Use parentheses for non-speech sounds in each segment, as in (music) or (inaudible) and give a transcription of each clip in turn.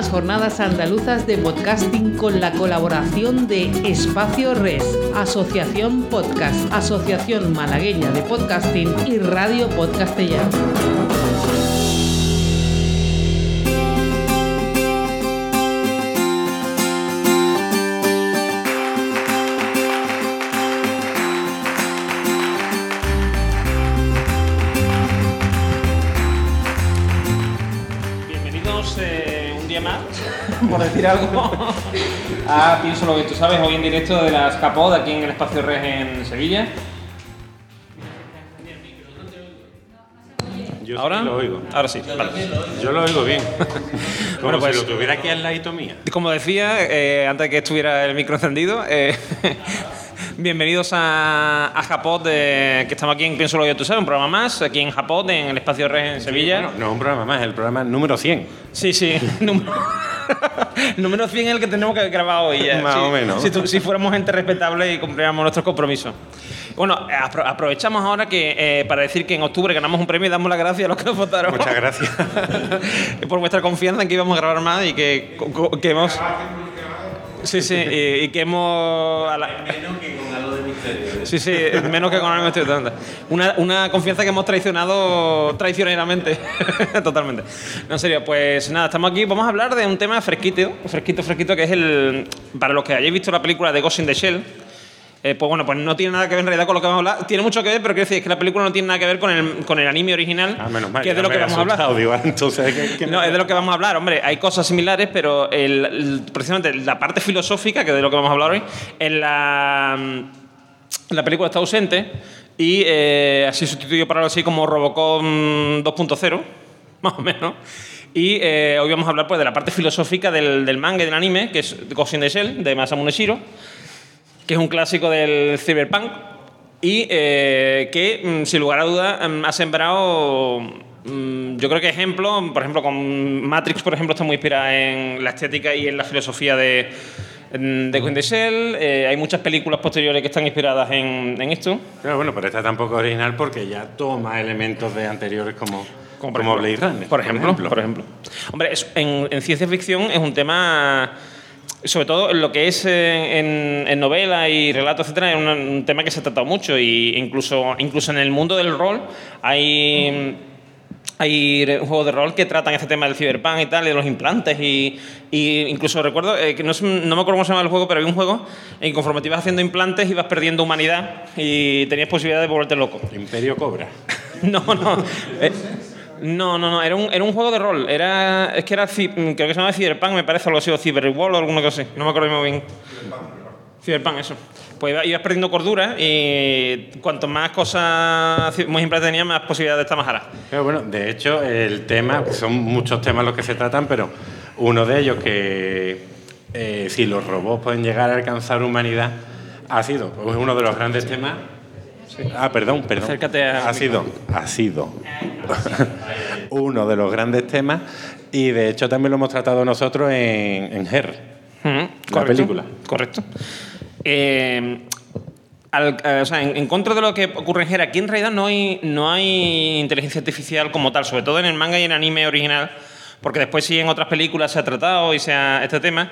jornadas andaluzas de podcasting con la colaboración de Espacio Res, Asociación Podcast, Asociación Malagueña de Podcasting y Radio Podcastellano. Por decir algo, a (laughs) Pienso lo que tú sabes, hoy en directo de las Capod aquí en el Espacio Res en Sevilla. Yo ¿Ahora? sí lo oigo. Ahora sí, vale. Yo lo oigo bien. (laughs) Como Bueno, pues- si lo tuviera aquí al ladito mía. Como decía, eh, antes de que estuviera el micro encendido, eh, (laughs) bienvenidos a, a Japod, de- que estamos aquí en Pienso lo que tú sabes, un programa más, aquí en Japod, en el Espacio Res en Sevilla. Bueno, no es un programa más, el programa número 100. Sí, sí. Número, (laughs) número 100 es el que tenemos que grabar hoy. Más o menos. Si, tu- si fuéramos gente respetable y cumpliéramos nuestros compromisos. Bueno, apro- aprovechamos ahora que eh, para decir que en octubre ganamos un premio y damos las gracias a los que nos votaron. Muchas gracias. (laughs) por vuestra confianza en que íbamos a grabar más y que, que hemos. Sí, sí, y, y que hemos. a la- Sí, sí, menos que con algo de misterio. Una, una confianza que hemos traicionado traicioneramente. (laughs) Totalmente. No, en serio, pues nada, estamos aquí. Vamos a hablar de un tema fresquito, fresquito, fresquito, que es el. Para los que hayáis visto la película de Ghost in the Shell. Eh, pues bueno, pues no tiene nada que ver en realidad con lo que vamos a hablar. Tiene mucho que ver, pero quiero decir es que la película no tiene nada que ver con el, con el anime original, Ah, menos mal. que es de lo que vamos a hablar. digo, (laughs) entonces, ¿qué- qué- No, es de lo que vamos a hablar, hombre. Hay cosas similares, pero el- el- precisamente la parte filosófica, que es de lo que vamos a hablar hoy, en la, en la película está ausente y eh, así sustituyo para algo así como Robocop mm, 2.0, (laughs) más o menos. Y eh, hoy vamos a hablar pues, de la parte filosófica del, del manga y del anime, que es Ghost in the Shell, de Masamune Shiro, que es un clásico del cyberpunk y eh, que, mm, sin lugar a dudas, mm, ha sembrado, mm, yo creo que ejemplo, por ejemplo, con Matrix, por ejemplo, está muy inspirada en la estética y en la filosofía de, de Shell. Eh, hay muchas películas posteriores que están inspiradas en, en esto. Pero bueno, pero esta tampoco es original porque ya toma elementos de anteriores como, como, por Blade Runner. Por ejemplo, por ejemplo. Hombre, es- en, en ciencia ficción es un tema, sobre todo en lo que es en, en novela y relato, etcétera, es un, un tema que se ha tratado mucho y incluso, incluso en el mundo del rol hay hay re- juegos de rol que tratan este tema del cyberpunk y tal, y de los implantes. Y, y incluso recuerdo, eh, que no, es- no me acuerdo cómo se llama el juego, pero había un juego en que conforme te ibas haciendo implantes ibas perdiendo humanidad y tenías posibilidad de volverte loco. Imperio Cobra. (laughs) No, no. Eh, no, no, no. Era un, era un juego de rol. Era, es que era. mm, Creo que se llama Cyberpunk, me parece, algo así, o Cyberwall o alguna cosa así. No me acuerdo muy bien. Cyberpunk, eso. Pues iba- ibas perdiendo cordura y cuanto más cosas muy simples tenías, más posibilidades de estar más jara. Pero bueno, de hecho, el tema, son muchos temas los que se tratan, pero uno de ellos que eh, si los robots pueden llegar a alcanzar humanidad ha sido pues, uno de los grandes temas. Ah, perdón, perdón. Acércate al ha sido, ha sido (laughs) uno de los grandes temas y de hecho también lo hemos tratado nosotros en, en Her. La película. Correcto. Eh, al- eh, o sea, en, en contra de lo que ocurre en Hera, aquí en realidad no hay, no hay inteligencia artificial como tal, sobre todo en el manga y en el anime original, porque después sí en otras películas se ha tratado y se ha, este tema.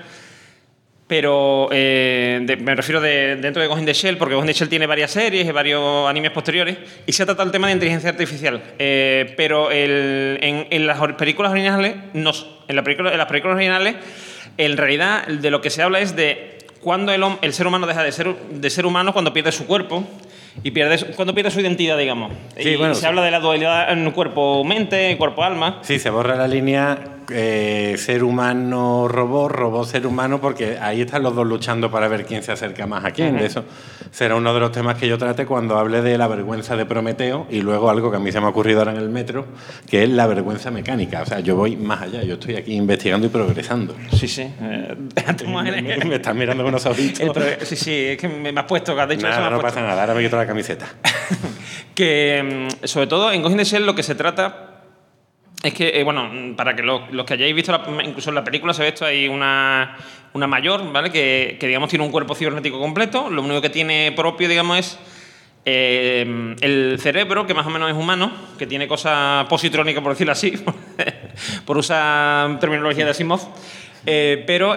Pero eh, de- me refiero de, dentro de Ghost in the Shell, porque Ghost in the Shell tiene varias series y varios animes posteriores, y se ha tratado el tema de inteligencia artificial. Eh, pero el- en, en las películas originales, no, en, la película- en las películas originales, en realidad de lo que se habla es de cuando el, el ser humano deja de ser, de ser humano cuando pierde su cuerpo y pierde cuando pierde su identidad, digamos. Sí, y bueno, se sí. habla de la dualidad en cuerpo-mente, cuerpo-alma. Sí, se borra la línea eh, ser humano robot, robot ser humano, porque ahí están los dos luchando para ver quién se acerca más a quién. De eso será uno de los temas que yo trate cuando hable de la vergüenza de Prometeo y luego algo que a mí se me ha ocurrido ahora en el metro, que es la vergüenza mecánica. O sea, yo voy más allá, yo estoy aquí investigando y progresando. Sí, sí. eh, (laughs) me estás mirando con unos ojitos. sí, sí, es que me, has puesto, que has dicho eso, Nada, has no pasa nada, ahora me quito la camiseta. (laughs) que mm, sobre todo en the Shell lo que se trata es que, eh, bueno, mm, para que lo- los que hayáis visto, incluso en la película se ve esto, hay una, una mayor, ¿vale? Que, que, digamos tiene un cuerpo cibernético completo, lo único que tiene propio, digamos, es eh, el cerebro, que más o menos es humano, que tiene cosas positrónicas, por decirlo así, (laughs) por usar terminología de Asimov. Eh, pero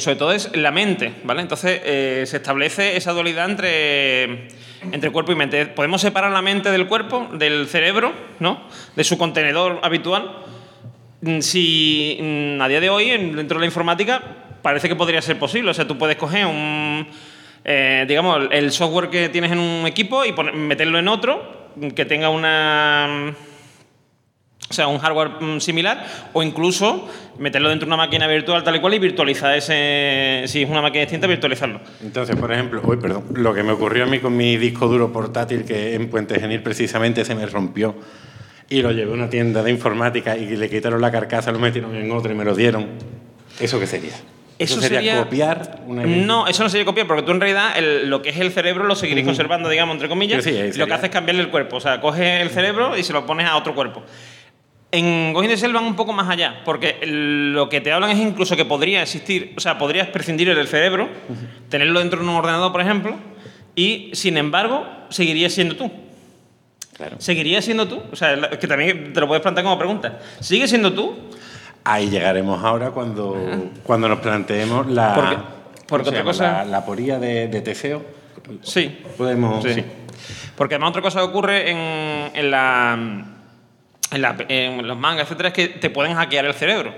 sobre todo es la mente, ¿vale? Entonces se establece esa dualidad entre, entre cuerpo y mente. Podemos separar la mente del cuerpo, del cerebro, ¿no? De su contenedor habitual. Mm, Si mm, a día de hoy, en- dentro de la informática, parece que podría ser posible. O sea, tú puedes coger un. eh, digamos, el software que tienes en un equipo y meterlo en otro que tenga una. O sea, un hardware mm, similar, o incluso meterlo dentro de una máquina virtual tal y cual y virtualizar ese. Si es una máquina distinta, virtualizarlo. Entonces, por ejemplo, uy, perdón, lo que me ocurrió a mí con mi disco duro portátil, que en Puente Genil precisamente se me rompió, y lo llevé a una tienda de informática y le quitaron la carcasa, lo metieron en otra y me lo dieron. ¿Eso qué sería? Eso sería, sería- copiar una No, eso no sería copiar, porque tú en realidad el- lo que es el cerebro lo seguiréis Ujú. conservando, digamos, entre comillas. Sí, lo que hace es cambiarle el cuerpo. O sea, coges el cerebro y se lo pones a otro cuerpo. En Ghost in the Shell van un poco más allá, porque lo que te hablan es incluso que podría existir, o sea, podrías prescindir del cerebro, tenerlo dentro de un ordenador, por ejemplo, y sin embargo, seguirías siendo tú. Claro. ¿Seguirías siendo tú? O sea, que también te lo puedes plantear como pregunta. ¿Sigues siendo tú? Ahí llegaremos ahora cuando, cuando nos planteemos la, Porque- porque ¿cómo se otra llama? cosa- la, la poría de, de Teseo. Sí. Podemos. Sí. sí. Porque además otra cosa que ocurre en, en la, en, los mangas, etcétera, es que te pueden hackear el cerebro.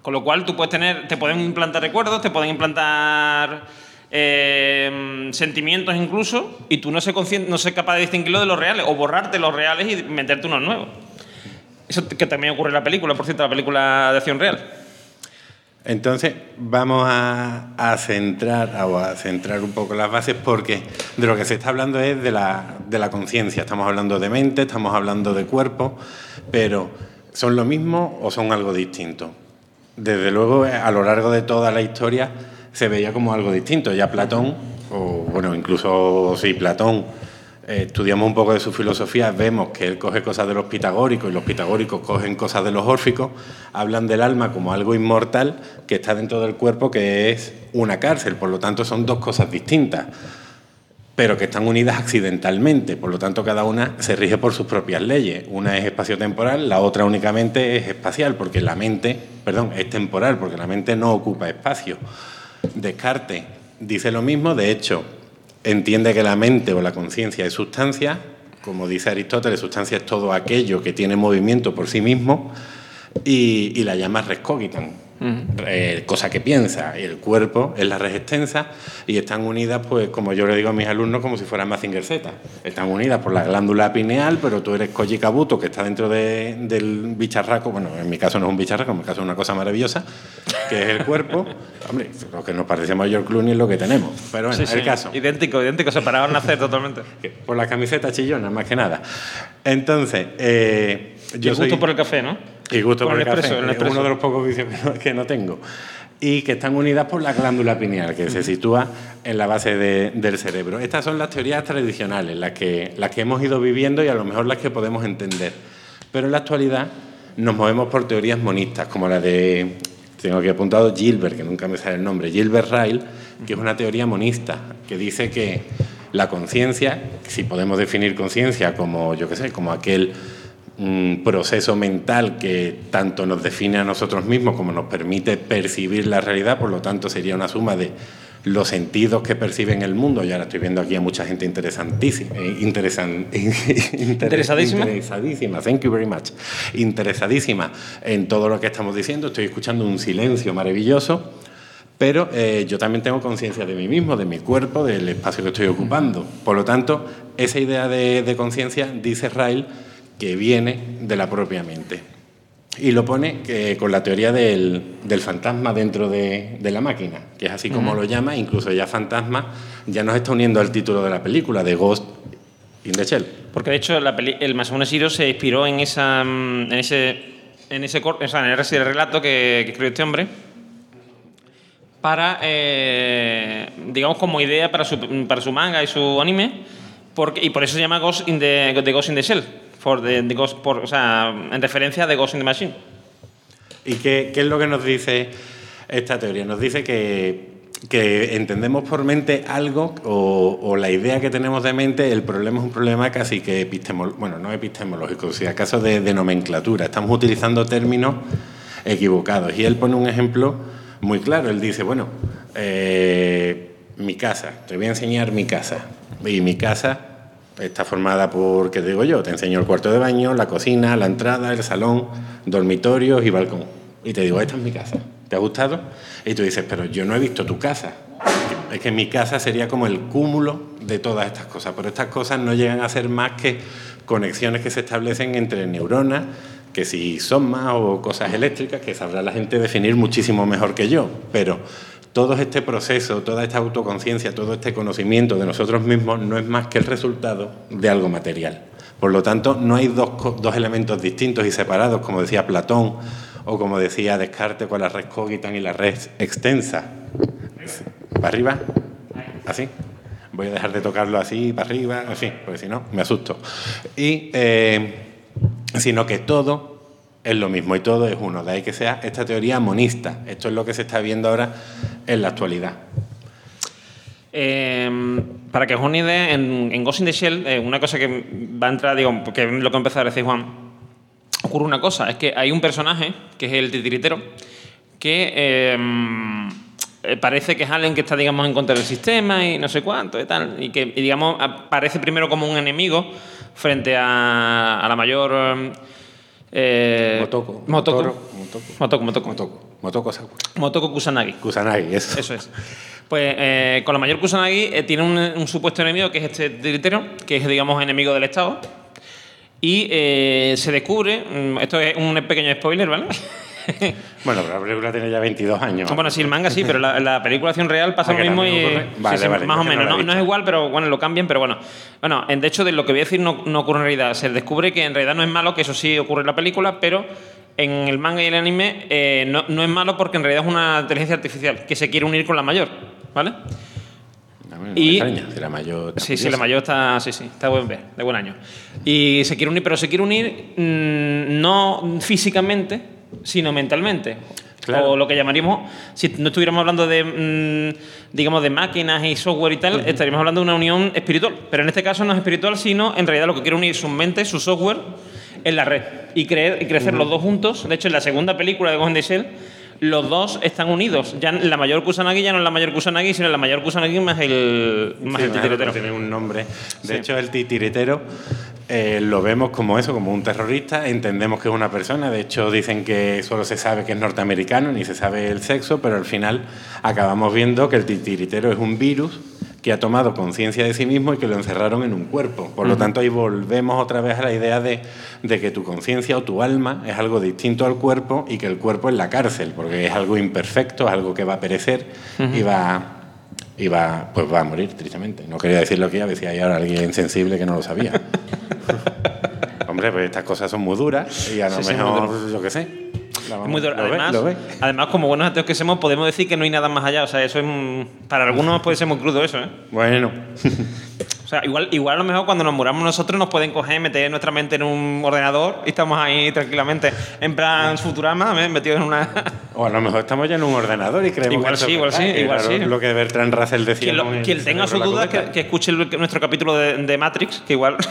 Con lo cual tú puedes tener, te pueden implantar recuerdos, te pueden implantar eh, sentimientos incluso, y tú no ser, no ser capaz de distinguirlo de los reales, o borrarte los reales y meterte unos nuevos. Eso que también ocurre en la película, por cierto, la película de acción real. Entonces, vamos a, a centrar a centrar un poco las bases porque de lo que se está hablando es de la, de la conciencia. Estamos hablando de mente, estamos hablando de cuerpo, pero ¿son lo mismo o son algo distinto? Desde luego, a lo largo de toda la historia se veía como algo distinto. Ya Platón, o bueno, incluso sí, Platón, estudiamos un poco de su filosofía, vemos que él coge cosas de los pitagóricos y los pitagóricos cogen cosas de los órficos, hablan del alma como algo inmortal que está dentro del cuerpo, que es una cárcel, por lo tanto son dos cosas distintas, pero que están unidas accidentalmente, por lo tanto cada una se rige por sus propias leyes. Una es espaciotemporal, la otra únicamente es espacial, porque la mente, perdón, es temporal, porque la mente no ocupa espacio. Descartes dice lo mismo, de hecho, entiende que la mente o la conciencia es sustancia, como dice Aristóteles, sustancia es todo aquello que tiene movimiento por sí mismo, y, la llama eh, cosa que piensa. Y el cuerpo es la extensa y están unidas, pues, como yo le digo a mis alumnos, como si fueran Mazinger Z. Están unidas por la glándula pineal, pero tú eres Koji Kabuto, que está dentro de- del bicharraco. Bueno, en mi caso no es un bicharraco, en mi caso es una cosa maravillosa, que es el cuerpo. (laughs) Hombre, lo que nos parecemos a George Clooney es lo que tenemos. Pero bueno, Sí, el sí. caso. Idéntico, idéntico, separados al nacer totalmente. (laughs) Por la camiseta chillona, más que nada. Entonces, eh, Yo yo soy... gusto por el café, ¿no? Y gusto Por por, el el, expreso, café. el Es expreso. uno de los pocos vicios que no, que no tengo. Y que están unidas por la glándula pineal, que se sitúa en la base de- del cerebro. Estas son las teorías tradicionales, las que, las que hemos ido viviendo y a lo mejor las que podemos entender. Pero en la actualidad nos movemos por teorías monistas, como la de, tengo aquí apuntado, Gilbert, que nunca me sale el nombre, Gilbert Ryle, que es una teoría monista, que dice que la conciencia, si podemos definir conciencia como, yo qué sé, como aquel un proceso mental que tanto nos define a nosotros mismos como nos permite percibir la realidad, por lo tanto sería una suma de los sentidos que perciben el mundo. Y ahora estoy viendo aquí a mucha gente interesantísima, eh, interesan- (laughs) Interesadísima. interesadísima, thank you very much, interesadísima en todo lo que estamos diciendo. Estoy escuchando un silencio maravilloso. Pero eh, yo también tengo conciencia de mí mismo, de mi cuerpo, del espacio que estoy ocupando. Por lo tanto, esa idea de, de conciencia, dice Ryle, que viene de la propia mente. Y lo pone que, con la teoría del, del fantasma dentro de, de la máquina, que es así como lo llama, incluso ya fantasma ya nos está uniendo al título de la película, de Ghost in the Shell. Porque de hecho la peli- el Masamune Shiro se inspiró en esa mm, en ese en ese cor- o sea, en ese relato que, que escribió este hombre para eh, digamos como idea para su, para su manga y su anime porque, y por eso se llama Ghost in the, the Ghost in the Shell for the- the por- o sea, en referencia a The Ghost in the Machine ¿Y qué, es lo que nos dice esta teoría? Nos dice que que entendemos por mente algo o, o, la idea que tenemos de mente, el problema es un problema casi que epistemológico, bueno, no epistemológico, si acaso de, de, nomenclatura. Estamos utilizando términos equivocados. Y él pone un ejemplo muy claro. Él dice, bueno, eh, mi casa, te voy a enseñar mi casa. Y mi casa está formada por, ¿qué digo yo? Te enseño el cuarto de baño, la cocina, la entrada, el salón, dormitorios y balcón. Y te digo, esta es mi casa. ¿Te ha gustado? Y tú dices, pero yo no he visto tu casa. Es que mi casa sería como el cúmulo de todas estas cosas, pero estas cosas no llegan a ser más que conexiones que se establecen entre neuronas, que si son más o cosas eléctricas, que sabrá la gente definir muchísimo mejor que yo, pero todo este proceso, toda esta autoconciencia, todo este conocimiento de nosotros mismos no es más que el resultado de algo material. Por lo tanto, no hay dos, dos elementos distintos y separados, como decía Platón, o como decía Descartes con la red cogitan y la red extensa. ¿Para arriba? ¿Así? Voy a dejar de tocarlo así, para arriba, así, porque si no, me asusto. Y, eh, sino que todo es lo mismo y todo es uno. De ahí que sea esta teoría monista. Esto es lo que se está viendo ahora en la actualidad. Eh, para que os una idea, en, Ghost in the Shell, eh, una cosa que va a entrar, digo, que lo que empezó a decir Juan, ocurre una cosa, es que hay un personaje, que es el titiritero, que eh, parece que es alguien que está, digamos, en contra del sistema y no sé cuánto y tal, y que, y, digamos, aparece primero como un enemigo frente a, a la mayor... Eh, Motoko. Motoko. Motoko. Motoko. Motoko. Motoko. Motoko Sakura. Motoko Kusanagi. Kusanagi, eso. Eso es. Pues eh, con la mayor Kusanagi eh, tiene un, un, supuesto enemigo que es este titiritero, que es, digamos, enemigo del Estado. Y eh, se descubre, esto es un pequeño spoiler, ¿vale? (laughs) bueno, pero la película tiene ya 22 años. Bueno, sí, el manga sí, pero la, la película acción real pasa Ah, lo mismo y. Vale, sí, sí, vale, más o menos. no es igual, pero bueno, lo cambian, pero bueno. Bueno, en- de hecho, de lo que voy a decir no, no ocurre en realidad. Se descubre que en realidad no es malo, que eso sí ocurre en la película, pero en el manga y el anime eh, no, no es malo porque en realidad es una inteligencia artificial que se quiere unir con la mayor, ¿vale? A mí no Y- extraña, si la mayor. Sí, sí, la mayor está, sí, sí, está buen ver, de buen año. Y se quiere unir, pero se quiere unir mm, no físicamente, sino mentalmente. Claro. O lo que llamaríamos, si no estuviéramos hablando de, mm, digamos, de máquinas y software y tal, estaríamos hablando de una unión espiritual. Pero en este caso no es espiritual, sino en realidad lo que quiere unir su mente, su software, en la red. Y, creer, y crecer los dos juntos. De hecho, en la segunda película de the Shell, los dos están unidos. Ya la mayor Kusanagi ya no es la mayor Kusanagi, sino la mayor Kusanagi más el, más Sí, el titiritero. Tiene un nombre. De Sí. hecho, el titiritero eh, lo vemos como eso, como un terrorista. Entendemos que es una persona. De hecho, dicen que solo se sabe que es norteamericano, ni se sabe el sexo, pero al final acabamos viendo que el titiritero es un virus que ha tomado conciencia de sí mismo y que lo encerraron en un cuerpo. Por lo tanto, ahí volvemos otra vez a la idea de, de que tu conciencia o tu alma es algo distinto al cuerpo y que el cuerpo es la cárcel, porque es algo imperfecto, es algo que va a perecer y va y va, pues va a morir, tristemente. No quería decir lo que iba a decir ahí ahora alguien sensible que no lo sabía. (laughs) Hombre, pues estas cosas son muy duras y a lo Sí, sí, mejor, muy yo qué sé. vamos- Muy duro. Además, además, como buenos ateos que somos, podemos decir que no hay nada más allá. O sea, eso es. Para algunos puede ser muy crudo eso, ¿eh? Bueno, (laughs) sea, igual, igual a lo mejor cuando nos muramos nosotros nos pueden coger, meter nuestra mente en un ordenador y estamos ahí tranquilamente. En plan Futurama, ¿ves? metidos en una. o a lo mejor estamos ya en un ordenador y creemos Igual que sí, igual sí, igual sí. Lo que Bertrand Russell decía. quien, lo- quien tenga sus dudas, que, que escuche el- nuestro capítulo de, de Matrix, que igual. (laughs)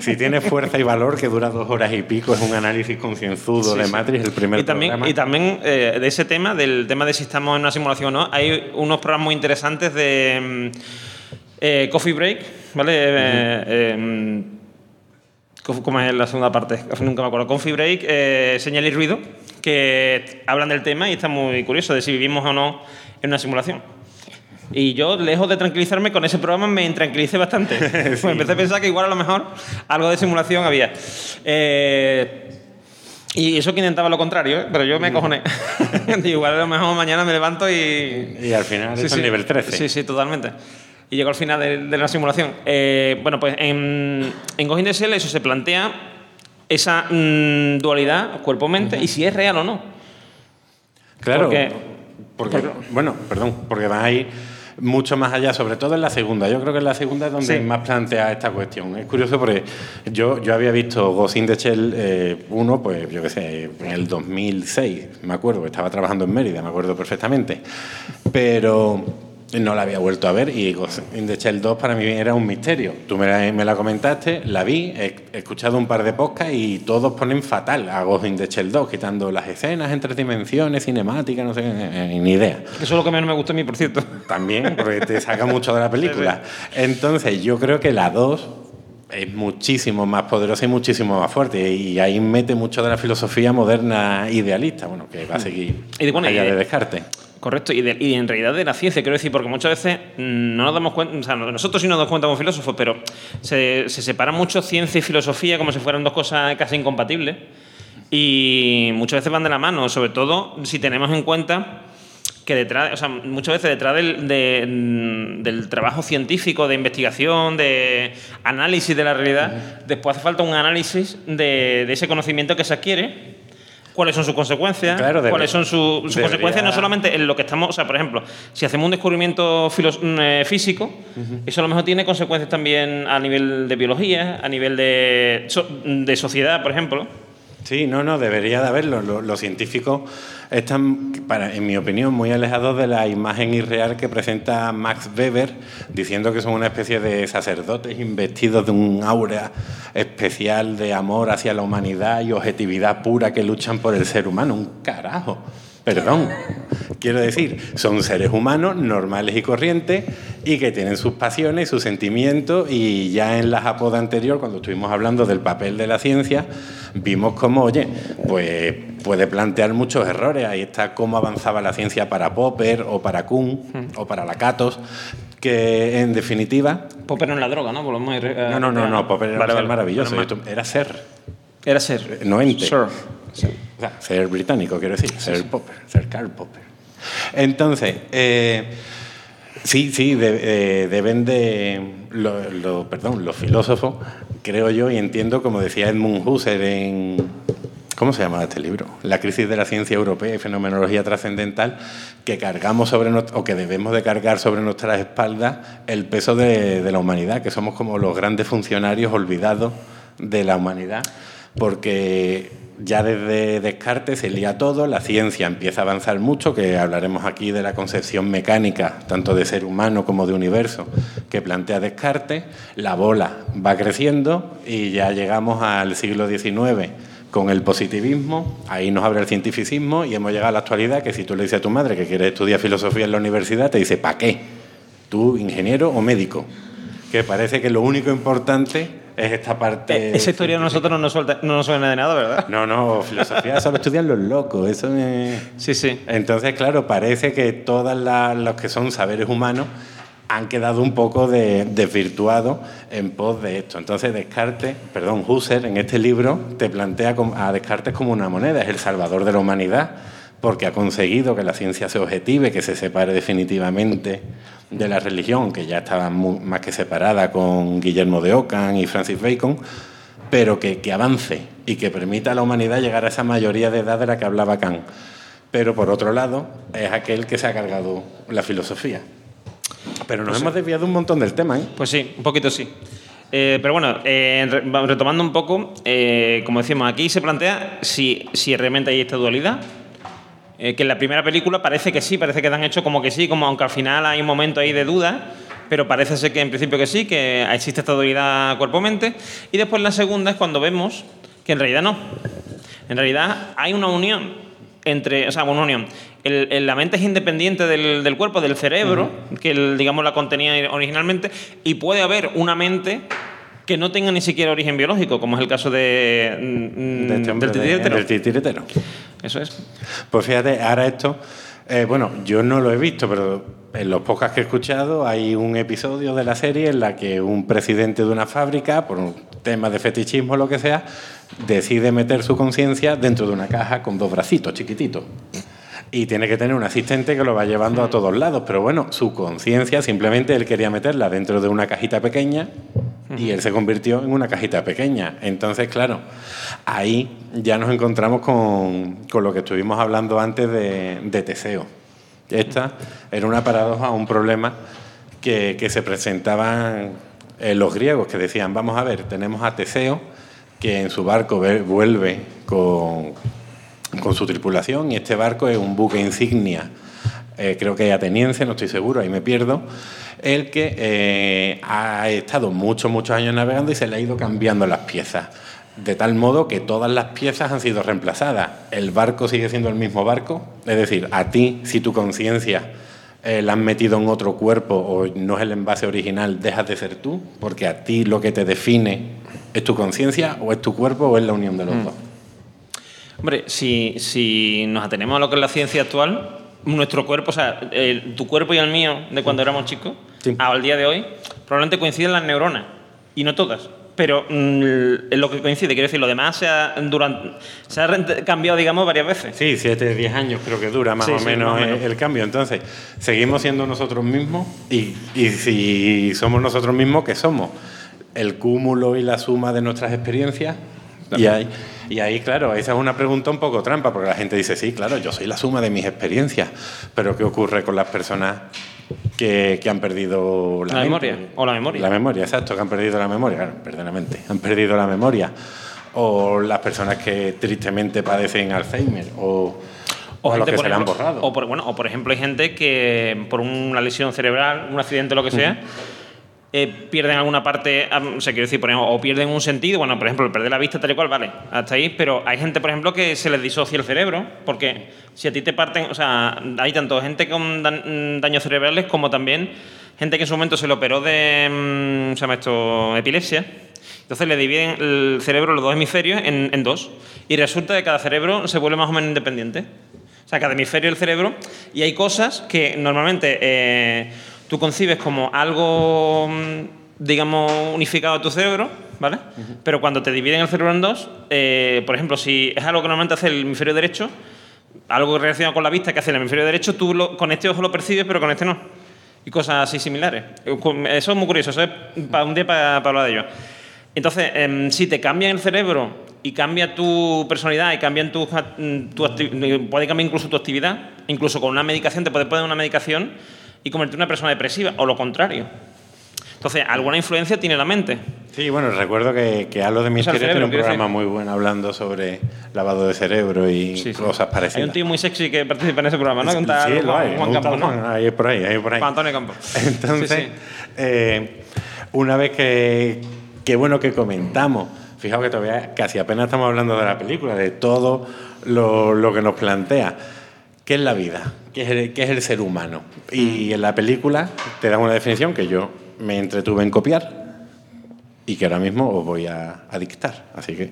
Si tiene fuerza y valor, que dura dos horas y pico, es un análisis concienzudo Sí, de. Matrix, el primer y también, programa. y también eh, de ese tema, del tema de si estamos en una simulación o no, hay unos programas muy interesantes de mm, eh, Coffee Break, ¿vale? Eh, eh, mm, ¿cómo- ¿Cómo es la segunda parte? Nunca me acuerdo. Coffee Break, eh, Señal y Ruido, que hablan del tema y está muy curioso de si vivimos o no en una simulación. Y yo, lejos de tranquilizarme con ese programa, me intranquilicé bastante. (laughs) Pues empecé a pensar que igual a lo mejor algo de simulación había. Eh, y eso que intentaba lo contrario, ¿eh? pero yo me cojoné. (laughs) (laughs) Digo, igual a lo mejor mañana me levanto y. Y al final Sí, es sí. el nivel 13. Sí, sí, totalmente. Y llegó al final de, de la simulación. Eh, bueno, pues en, en Ghost in the Shell eso se plantea esa mm, dualidad cuerpo-mente y si es real o no. Claro, Porque- porque, bueno, perdón, porque va a ir mucho más allá, sobre todo en la segunda. Yo creo que en la segunda es donde Sí. más plantea esta cuestión. Es curioso porque yo, yo había visto Ghost in the Shell eh, 1, pues yo qué sé, en el 2006, me acuerdo, estaba trabajando en Mérida, me acuerdo perfectamente. Pero no la había vuelto a ver y Ghost in the Shell 2 para mí era un misterio. Tú me la, me la comentaste, la vi, he, he escuchado un par de podcasts y todos ponen fatal a Ghost in the Shell 2, quitando las escenas en tres dimensiones, cinemáticas, no sé, eh, ni idea. Eso es lo que menos me gusta a mí, por cierto. También, porque te saca mucho de la (laughs) película. Entonces, yo creo que la 2 es muchísimo más poderosa y muchísimo más fuerte. Y ahí mete mucho de la filosofía moderna idealista, bueno, que va a seguir Y bueno, allá y- de Descartes. Correcto, y, de- y en realidad de la ciencia, quiero decir, porque muchas veces no nos damos cuenta, o sea, nosotros sí nos damos cuenta como filósofos, pero se, se separa mucho ciencia y filosofía como si fueran dos cosas casi incompatibles. Y muchas veces van de la mano, sobre todo si tenemos en cuenta que detrás, o sea, muchas veces detrás del, de- del trabajo científico, de investigación, de análisis de la realidad, después hace falta un análisis de, de ese conocimiento que se adquiere, cuáles son sus consecuencias, Claro, debe- cuáles son sus, sus debería- consecuencias, no solamente en lo que estamos, o sea, por ejemplo, si hacemos un descubrimiento filos- mm, eh, físico, eso a lo mejor tiene consecuencias también a nivel de biología, a nivel de, de sociedad, por ejemplo. Sí, no, no, debería de haberlo. Lo- Los, científicos están, para, en mi opinión, muy alejados de la imagen irreal que presenta Max Weber, diciendo que son una especie de sacerdotes investidos de un aura especial de amor hacia la humanidad y objetividad pura que luchan por el ser humano. Un carajo. Perdón. Quiero decir, son seres humanos normales y corrientes y que tienen sus pasiones, sus sentimientos y ya en la Japoda anterior, cuando estuvimos hablando del papel de la ciencia, vimos cómo, oye, pues puede plantear muchos errores. Ahí está cómo avanzaba la ciencia para Popper o para Kuhn o para Lakatos, que en definitiva... Popper no es la droga, ¿no? Volvemos a ir, eh, No, no, no, no, Popper era Vale, un ser vale, maravilloso, era ser, Era ser. no ente. Sir. O sea, ser británico, quiero decir, ser Popper, ser Karl Popper. Entonces, eh, sí, sí, de- eh, deben de, lo- lo- perdón, los filósofos, creo yo, y entiendo, como decía Edmund Husserl en, ¿cómo se llama este libro? La crisis de la ciencia europea y fenomenología trascendental, que cargamos sobre, o que debemos de cargar sobre nuestras espaldas el peso de, de la humanidad, que somos como los grandes funcionarios olvidados de la humanidad, porque ya desde Descartes se lía todo, la ciencia empieza a avanzar mucho, que hablaremos aquí de la concepción mecánica, tanto de ser humano como de universo, que plantea Descartes, la bola va creciendo y ya llegamos al siglo XIX con el positivismo, ahí nos abre el cientificismo y hemos llegado a la actualidad que si tú le dices a tu madre que quieres estudiar filosofía en la universidad, te dice, ¿para qué? ¿Tú ingeniero o médico? Que parece que lo único importante es esta parte... Eh, Esa historia a nosotros no nos, suelta- no nos suena de nada, ¿verdad? No, no, filosofía solo estudian los locos, eso me... Sí, sí. Entonces, claro, parece que todos los que son saberes humanos han quedado un poco de- desvirtuados en pos de esto. Entonces, Descartes, perdón, Husserl, en este libro te plantea a Descartes como una moneda, es el salvador de la humanidad, porque ha conseguido que la ciencia se objetive, que se separe definitivamente de la religión, que ya estaba más que separada con Guillermo de Ockham y Francis Bacon, pero que, que avance y que permita a la humanidad llegar a esa mayoría de edad de la que hablaba Kant. Pero por otro lado, es aquel que se ha cargado la filosofía. Pero nos hemos desviado un montón del tema, ¿eh? Pues sí, un poquito sí. Eh, pero bueno, eh, retomando un poco, eh, como decíamos, aquí se plantea si, si realmente hay esta dualidad. Eh, que en la primera película parece que sí, parece que han hecho como que sí, como aunque al final hay un momento ahí de duda, pero parece ser que en principio que sí, que existe esta dualidad cuerpo-mente. Y después la segunda es cuando vemos que en realidad no. En realidad hay una unión entre, o sea, una unión. El- el- la mente es independiente del, del cuerpo, del cerebro, que el- digamos la contenía originalmente, y puede haber una mente que no tenga ni siquiera origen biológico, como es el caso de, mm, De este de- del titiritero. Eso es. Pues fíjate, ahora esto, eh, bueno, yo no lo he visto, pero en los podcasts que he escuchado hay un episodio de la serie en la que un presidente de una fábrica, por un tema de fetichismo o lo que sea, decide meter su conciencia dentro de una caja con dos bracitos chiquititos. Y tiene que tener un asistente que lo va llevando a todos lados. Pero bueno, su conciencia simplemente él quería meterla dentro de una cajita pequeña y él se convirtió en una cajita pequeña. Entonces, claro, ahí ya nos encontramos con, con lo que estuvimos hablando antes de, de Teseo. Esta era una paradoja, un problema que, que se presentaban en los griegos, que decían, vamos a ver, tenemos a Teseo, que en su barco ve- vuelve con, con su tripulación, y este barco es un buque insignia eh, creo que ateniense, no estoy seguro, ahí me pierdo, el que eh, ha estado muchos, muchos años navegando y se le ha ido cambiando las piezas. De tal modo que todas las piezas han sido reemplazadas. El barco sigue siendo el mismo barco. Es decir, a ti, si tu conciencia eh, la han metido en otro cuerpo o no es el envase original, dejas de ser tú, porque a ti lo que te define es tu conciencia o es tu cuerpo o es la unión de los Mm. dos. Hombre, si, si nos atenemos a lo que es la ciencia actual, nuestro cuerpo, o sea, el- tu cuerpo y el mío de cuando éramos chicos, Sí. al día de hoy, probablemente coinciden las neuronas, y no todas. Pero mm, es lo que coincide, quiero decir, lo demás se ha, durante, se ha cambiado, digamos, varias veces. Sí, 7, 10 años creo que dura más Sí, o sí, menos, más o menos. El, el cambio. Entonces, seguimos siendo nosotros mismos y, y si somos nosotros mismos, ¿qué somos? El cúmulo y la suma de nuestras experiencias. Y ahí, y ahí, claro, esa es una pregunta un poco trampa, porque la gente dice, sí, claro, yo soy la suma de mis experiencias, pero ¿qué ocurre con las personas que, que han perdido la, La memoria, o la memoria. La memoria, exacto, que han perdido la memoria, perdonamente, han perdido la memoria. O las personas que tristemente padecen Alzheimer, o, o, a los que por se le han ejemplo- borrado. O por, bueno, o por ejemplo, hay gente que por una lesión cerebral, un accidente, lo que sea, eh, pierden alguna parte, o sea, quiero decir, por ejemplo, o pierden un sentido, bueno, por ejemplo, perder la vista tal y cual, vale, hasta ahí, pero hay gente, por ejemplo, que se les disocia el cerebro, porque si a ti te parten, o sea, hay tanto gente con mm, daños cerebrales como también gente que en su momento se le operó de, mm, se llama esto, epilepsia, entonces le dividen el cerebro, los dos hemisferios, en, en dos. Y resulta que cada cerebro se vuelve más o menos independiente. O sea, cada hemisferio del cerebro. Y hay cosas que normalmente eh, tú concibes como algo, mm, digamos, unificado a tu cerebro, ¿vale? Pero cuando te dividen el cerebro en dos, eh, por ejemplo, si es algo que normalmente hace el hemisferio derecho, algo relacionado con la vista que hace el hemisferio derecho, tú lo- con este ojo lo percibes, pero con este no. Y cosas así similares. Eh, Eso es muy curioso, eso es para un día para, hablar de ello. Entonces, em, si te cambian el cerebro y cambia tu personalidad y cambian tu, act- tu acti- puede cambiar incluso tu actividad, incluso con una medicación te puede poner una medicación y convertirte en una persona depresiva, o lo contrario. Entonces, alguna influencia tiene la mente. Sí, bueno, recuerdo que, que Halo de O sea, el Misterio tiene un programa decir. muy bueno hablando sobre lavado de cerebro y Sí, sí. cosas Hay un parecidas. tío muy sexy que participa en ese programa, ¿no? Sí, lo hay, Juan Campos, ¿no? Ahí por ahí, ahí por ahí. Juan Antonio Campos. (laughs) Entonces, Sí, eh, una vez que, qué bueno que comentamos, fijaos que todavía casi apenas estamos hablando de la película, de todo lo, lo que nos plantea. ¿Qué es la vida? ¿Qué es, el, qué es el ser humano? Y en la película te dan una definición que yo me entretuve en copiar y que ahora mismo os voy a, a dictar. Así que.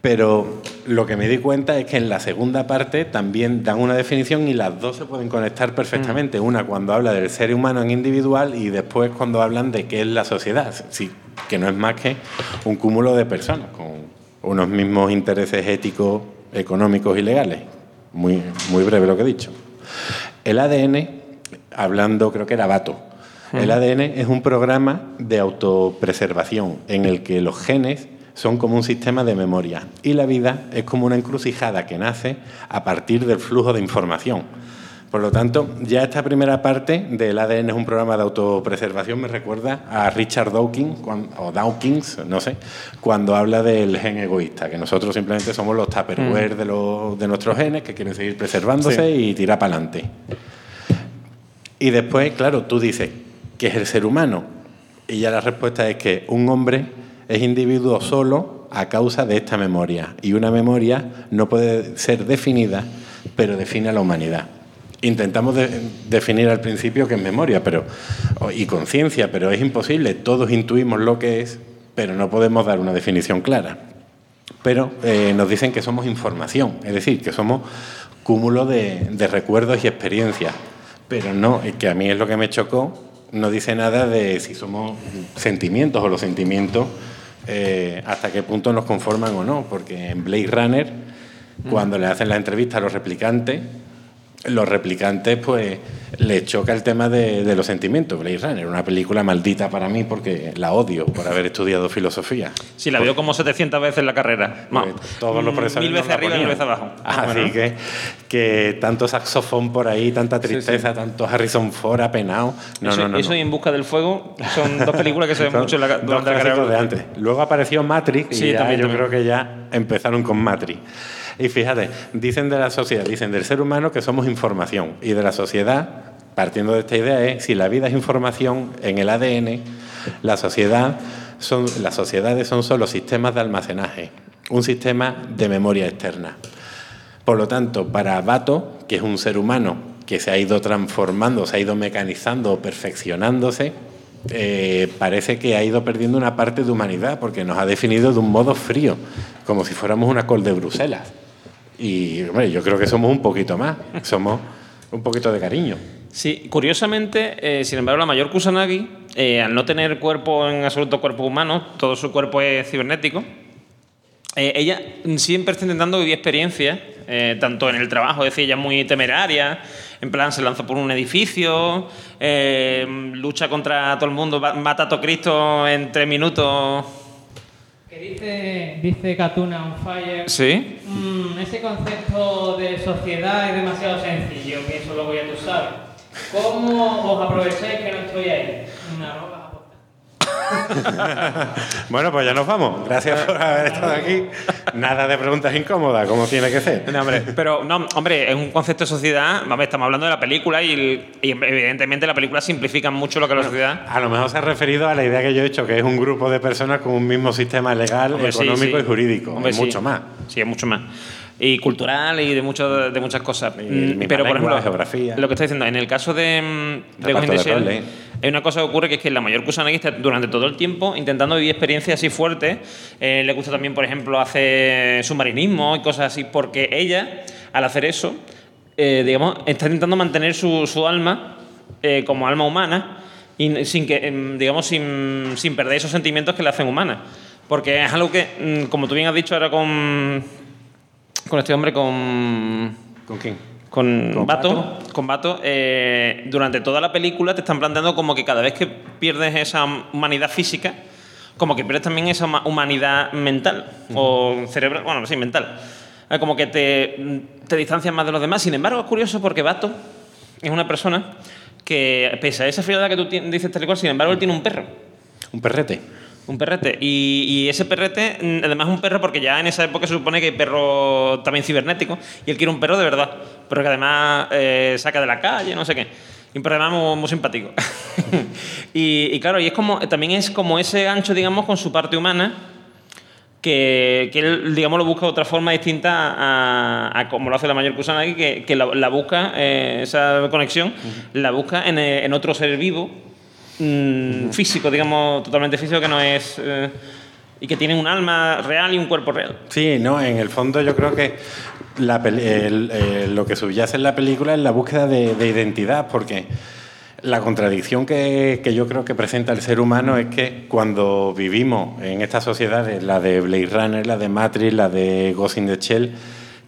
Pero lo que me di cuenta es que en la segunda parte también dan una definición y las dos se pueden conectar perfectamente. Una cuando habla del ser humano en individual y después cuando hablan de qué es la sociedad. Sí, que no es más que un cúmulo de personas con unos mismos intereses éticos, económicos y legales. Muy, muy breve lo que he dicho. El ADN, hablando, creo que era Bato. El ADN es un programa de autopreservación en el que los genes son como un sistema de memoria y la vida es como una encrucijada que nace a partir del flujo de información. Por lo tanto, ya esta primera parte del ADN es un programa de autopreservación, me recuerda a Richard Dawkins, o Dawkins, no sé, cuando habla del gen egoísta, que nosotros simplemente somos los tupperware de, los, de nuestros genes que quieren seguir preservándose y tirar para adelante. Y después, claro, tú dices, ¿qué es el ser humano? Y ya la respuesta es que un hombre es individuo solo a causa de esta memoria. Y una memoria no puede ser definida, pero define a la humanidad. Intentamos de- definir al principio qué es memoria pero, y conciencia, pero es imposible. Todos intuimos lo que es, pero no podemos dar una definición clara. Pero eh, nos dicen que somos información, es decir, que somos cúmulo de, recuerdos y experiencias. Pero no, que a mí es lo que me chocó, no dice nada de si somos sentimientos o los sentimientos, eh, hasta qué punto nos conforman o no. Porque en Blade Runner, cuando le hacen la entrevista a los replicantes, los replicantes, pues, les choca el tema de, de los sentimientos. Blade Runner, una película maldita para mí porque la odio por haber estudiado filosofía. Sí, la veo como 700 veces en la carrera. Ma- Pues todos los profesores Mil veces la arriba y mil veces abajo. Así Bueno. que, que tanto saxofón por ahí, tanta tristeza, tanto Harrison Ford apenado. No, eso, no, no. eso no. y En Busca del Fuego son dos películas que se ven mucho en la, dos durante la carrera. de antes. Luego apareció Matrix Sí, y ya también, yo también. creo que ya empezaron con Matrix. Y fíjate, dicen de la sociedad, dicen del ser humano que somos información y de la sociedad, partiendo de esta idea, es si la vida es información en el ADN, la sociedad son, las sociedades son solo sistemas de almacenaje, un sistema de memoria externa. Por lo tanto, para Bato, que es un ser humano que se ha ido transformando, se ha ido mecanizando, perfeccionándose, eh, parece que ha ido perdiendo una parte de humanidad porque nos ha definido de un modo frío, como si fuéramos una col de Bruselas. Y hombre, yo creo que somos un poquito más, somos un poquito de cariño. Sí, curiosamente, eh, sin embargo, la mayor Kusanagi, eh, al no tener cuerpo en absoluto cuerpo humano, todo su cuerpo es cibernético, ella siempre está intentando vivir experiencias, tanto en el trabajo, es decir, ella es muy temeraria, en plan se lanza por un edificio, eh, lucha contra todo el mundo, mata a todo Cristo en tres minutos. Que dice, dice Katuna on Fire. Sí. Mm, ese concepto de sociedad es demasiado sencillo, que eso lo voy a usar. ¿Cómo os aprovecháis que no estoy ahí? Una ropa. (laughs) bueno, pues ya nos vamos. Gracias por haber estado aquí. Nada de preguntas incómodas, como tiene que ser. hombre, pero no, hombre, es un concepto de sociedad. Estamos hablando de la película y, evidentemente la película simplifica mucho lo que es la sociedad. A lo mejor se ha referido a la idea que yo he hecho, que es un grupo de personas con un mismo sistema legal, económico y jurídico. es mucho más. Sí, es mucho más y cultural y de, mucho, de muchas cosas. Mm, pero, por ejemplo, geografía. lo que está diciendo, en el caso de, mm, de Ghost in hay una cosa que ocurre que es que la mayor Kusanagi está durante todo el tiempo intentando vivir experiencias así fuertes. Eh, le gusta también, por ejemplo, hacer submarinismo y cosas así, porque ella, al hacer eso, eh, digamos, está intentando mantener su, su alma eh, como alma humana y sin, que, em, digamos, sin, sin perder esos sentimientos que le hacen humana. Porque es algo que, mm, como tú bien has dicho ahora con, con este hombre, con... ¿Con quién? Con, ¿Con Bato, con Bato eh, durante toda la película te están planteando como que cada vez que pierdes esa humanidad física, como que pierdes también esa humanidad mental o cerebral, bueno, sí, mental. Eh, como que te, te distancias más de los demás. Sin embargo, es curioso porque Bato es una persona que, pese a esa frialdad que tú dices tal y cual, sin embargo, él tiene un perro. Un perrete. Un perrete. Y, ese perrete, además es un perro porque ya en esa época se supone que hay perro también cibernético y él quiere un perro de verdad, pero que además eh, saca de la calle, no sé qué. Y un perro además muy, simpático. (laughs) y, claro, y es como, también es como ese gancho, digamos, con su parte humana, que, que él, digamos, lo busca de otra forma distinta a, como lo hace la mayor Kusanagi, que, que la, busca, eh, esa conexión, la busca en, en otro ser vivo Mm, físico, digamos, totalmente físico, que no es... Eh, y que tiene un alma real y un cuerpo real. Sí, no, en el fondo yo creo que lo que subyace en la película es la búsqueda de, identidad, porque la contradicción que, que, yo creo que presenta el ser humano es que cuando vivimos en estas sociedades, la de Blade Runner, la de Matrix, la de Ghost in the Shell,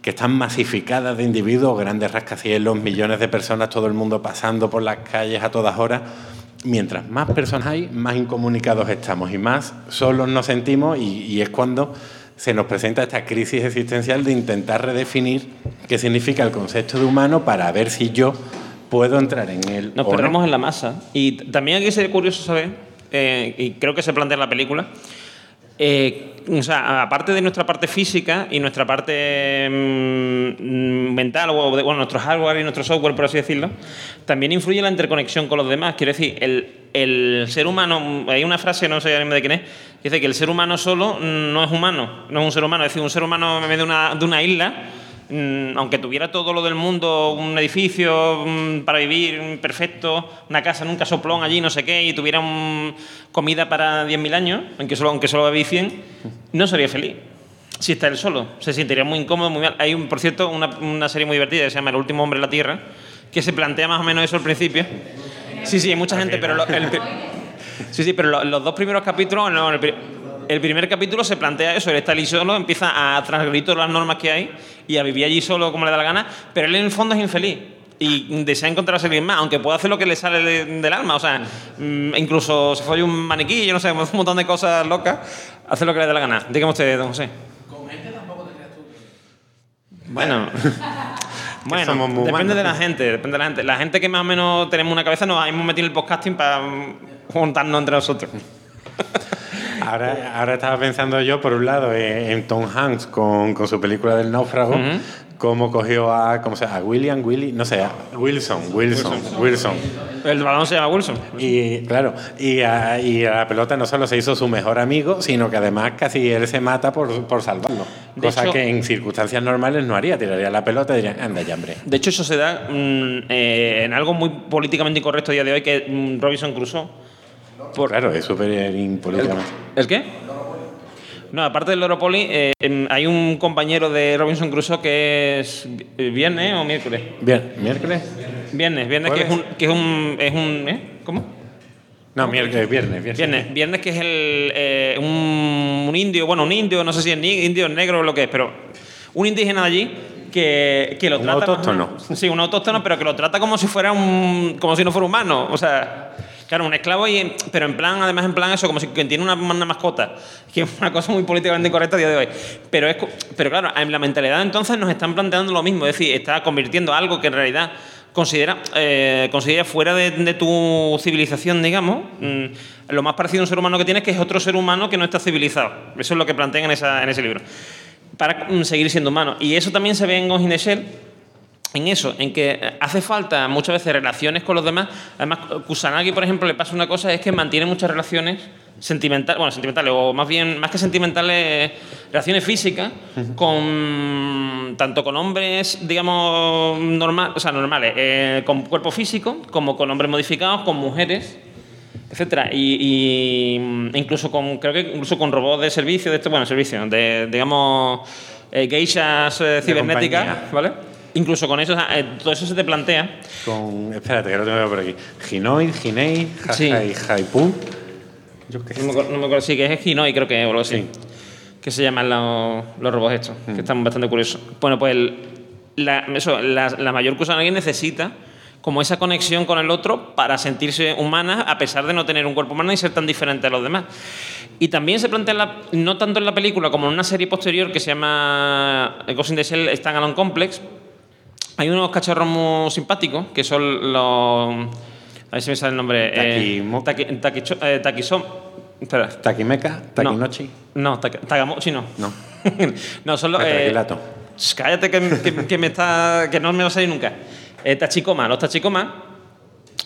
que están masificadas de individuos, grandes rascacielos, millones de personas, todo el mundo pasando por las calles a todas horas, mientras más personas hay, más incomunicados estamos y más solos nos sentimos y, es cuando se nos presenta esta crisis existencial de intentar redefinir qué significa el concepto de humano para ver si yo puedo entrar en él. Nos perdemos en la masa. Y también aquí sería curioso saber, eh, y creo que se plantea en la película, eh, o sea, aparte de nuestra parte física y nuestra parte mm, mental, o bueno, nuestro hardware y nuestro software, por así decirlo, también influye la interconexión con los demás. Quiero decir, el, el ser humano, hay una frase, no sé de quién es, que dice que el ser humano solo no es humano, no es un ser humano, es decir, un ser humano en medio de una, de una isla Mm, aunque tuviera todo lo del mundo, un edificio mm, para vivir perfecto, una casa en un casoplón allí, no sé qué, y tuviera comida para 10.000 años, aunque solo, aunque solo 100, no sería feliz. Si está él solo, se sentiría muy incómodo, muy mal. Hay, un, por cierto, una, serie muy divertida que se llama El último hombre en la Tierra, que se plantea más o menos eso al principio. Sí, sí, hay mucha gente, pero, (laughs) sí, sí, pero los, dos primeros capítulos, no, el, el primer capítulo se plantea eso, él está allí solo, empieza a transgredir todas las normas que hay y a vivir allí solo como le da la gana, pero él en el fondo es infeliz y desea encontrarse bien más, aunque pueda hacer lo que le sale del alma, o sea, mm, incluso se fue un maniquí, yo no sé, (laughs) un montón de cosas locas, hace lo que le dé la gana. Dígame usted, don José. Con gente tampoco te creas tú. Bueno. (laughs) (laughs) bueno, depende de la gente, depende de la gente. La gente que más o menos tenemos una cabeza nos hemos metido en el podcasting para juntarnos entre nosotros. Ahora, ahora estaba pensando yo, por un lado, en, en Tom Hanks con, con su película del náufrago, Ujú. cómo cogió a, ¿cómo se llama? A William, Willy, no sé, a Wilson, Wilson, Wilson. El balón se llama Wilson. Y claro, y a, y a la pelota no solo se hizo su mejor amigo, sino que además casi él se mata por, por salvarlo. De Cosa hecho- que en circunstancias normales no haría, tiraría la pelota y diría, anda ya, hombre. De hecho, eso se da mm, eh, en algo muy políticamente incorrecto a día de hoy, que mm, Robinson Crusoe. Por, Claro, es súper impolíticamente. ¿El qué? No, aparte del Loro Poli, eh, hay un compañero de Robinson Crusoe que es eh, viernes o miércoles. Bien, miércoles. Viernes, viernes que es un, que es un, es un ¿eh? ¿Cómo? No, miércoles, viernes, viernes. Viernes, viernes que es el, eh, un, un indio, bueno, un indio, no sé si es indio, negro o lo que es, pero un indígena de allí que, que lo Un trata... autóctono. Sí, un autóctono, pero que lo trata como si fuera un... como si no fuera humano, o sea... Claro, un esclavo, y, pero en plan, además en plan eso, como si que tiene una, mascota, (laughs) que es una cosa muy políticamente incorrecta a día de hoy. Pero, es, pero claro, en la mentalidad entonces nos están planteando lo mismo, es decir, está convirtiendo algo que en realidad considera, eh, considera fuera de, tu civilización, digamos, mm, lo más parecido a un ser humano que tienes, que es otro ser humano que no está civilizado. Eso es lo que plantean en, ese libro. Para mm, seguir siendo humano. Y eso también se ve en Ghost in the en eso, en que hace falta muchas veces relaciones con los demás. Además, Kusanagi, por ejemplo, le pasa una cosa, es que mantiene muchas relaciones sentimentales, bueno, sentimentales, o más bien, más que sentimentales, relaciones físicas, con tanto con hombres, digamos, normal, o sea, normales, eh, con cuerpo físico, como con hombres modificados, con mujeres etcétera. Y, y, mm, incluso con creo que incluso con robots de servicio de esto bueno servicio de digamos eh, geishas eh, cibernéticas vale incluso con eso eh, todo eso se te plantea Con, espérate, que lo tengo por aquí. Ginoi, Ginei. Jajai, Jaipú. Yo qué no me no me acuerdo sí que es Hinoi creo que o algo así Sí. que se llaman los, los robots estos que están bastante curiosos bueno pues el- la, eso, la, la mayor Kusanagi necesita como esa conexión con el otro para sentirse humana a pesar de no tener un cuerpo humano y ser tan diferente a los demás. Y también se plantea, la- no tanto en la película como en una serie posterior que se llama Ghost in the Shell Standalone Complex, hay unos cachorros muy simpáticos que son los... A ver si me sale el nombre. eh, Takimo- taki, takicho- eh, takisom- Espera. Takimeca, Takinochi. No, Tagamochi no. No. (laughs) no, son los... eh, Cállate que, que- que me está, que no me va a salir nunca. Eh, tachikoma. Los tachikoma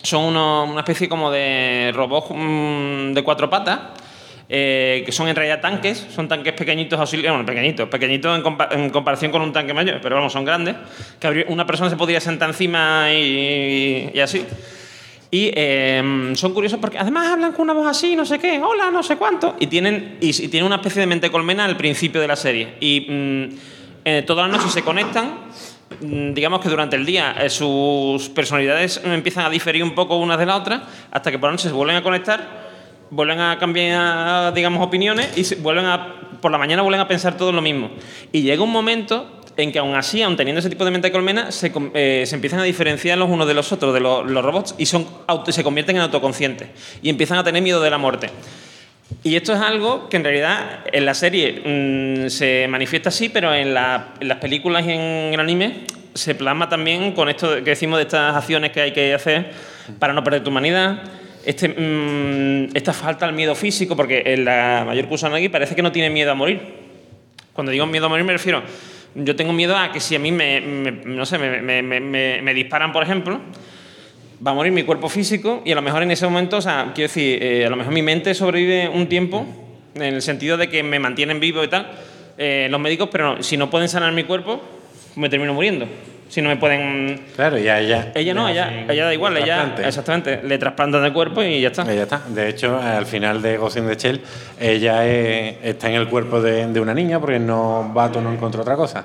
son unos- una especie como de robots mm, de cuatro patas, eh, que son en realidad tanques, son tanques pequeñitos, auxiliares, bueno, pequeñitos, pequeñitos en, compa- en comparación con un tanque mayor, pero vamos, son grandes, que una persona se podría sentar encima y, y así. Y eh, son curiosos porque además hablan con una voz así, no sé qué, hola, no sé cuánto. Y tienen, y, y tienen una especie de mente colmena al principio de la serie. Y mm, eh, todas las noches se conectan. Mm, Digamos que durante el día eh, sus personalidades empiezan a diferir un poco unas de las otras, hasta que por la noche se vuelven a conectar, vuelven a cambiar, digamos, opiniones y vuelven a, por la mañana vuelven a pensar todo lo mismo. Y llega un momento en que aún así, aun teniendo ese tipo de mente colmena, se, eh, se empiezan a diferenciar los unos de los otros, de los, los robots, y son auto- se convierten en autoconscientes. Y empiezan a tener miedo de la muerte. Y esto es algo que en realidad en la serie mm, se manifiesta así, pero en, la- en las películas y en el anime se plasma también con esto que decimos de estas acciones que hay que hacer para no perder tu humanidad. Este, mm, esta falta al miedo físico, porque la mayor Kusanagi parece que no tiene miedo a morir. Cuando digo miedo a morir me refiero, yo tengo miedo a que si a mí me, me- no sé, me, disparan, por ejemplo, va a morir mi cuerpo físico y a lo mejor en ese momento, quiero decir, eh, a lo mejor mi mente sobrevive un tiempo en el sentido de que me mantienen vivo y tal, eh, los médicos, pero no- si no pueden sanar mi cuerpo, me termino muriendo. Si no me pueden... Claro, ya ella. Ella no, ella, ella da igual, ella trasplante. exactamente, le trasplantan el cuerpo y ya está. Ya está. De hecho, al final de Ghost in the Shell, ella está en el cuerpo de, de una niña porque no Bato no encontró otra cosa.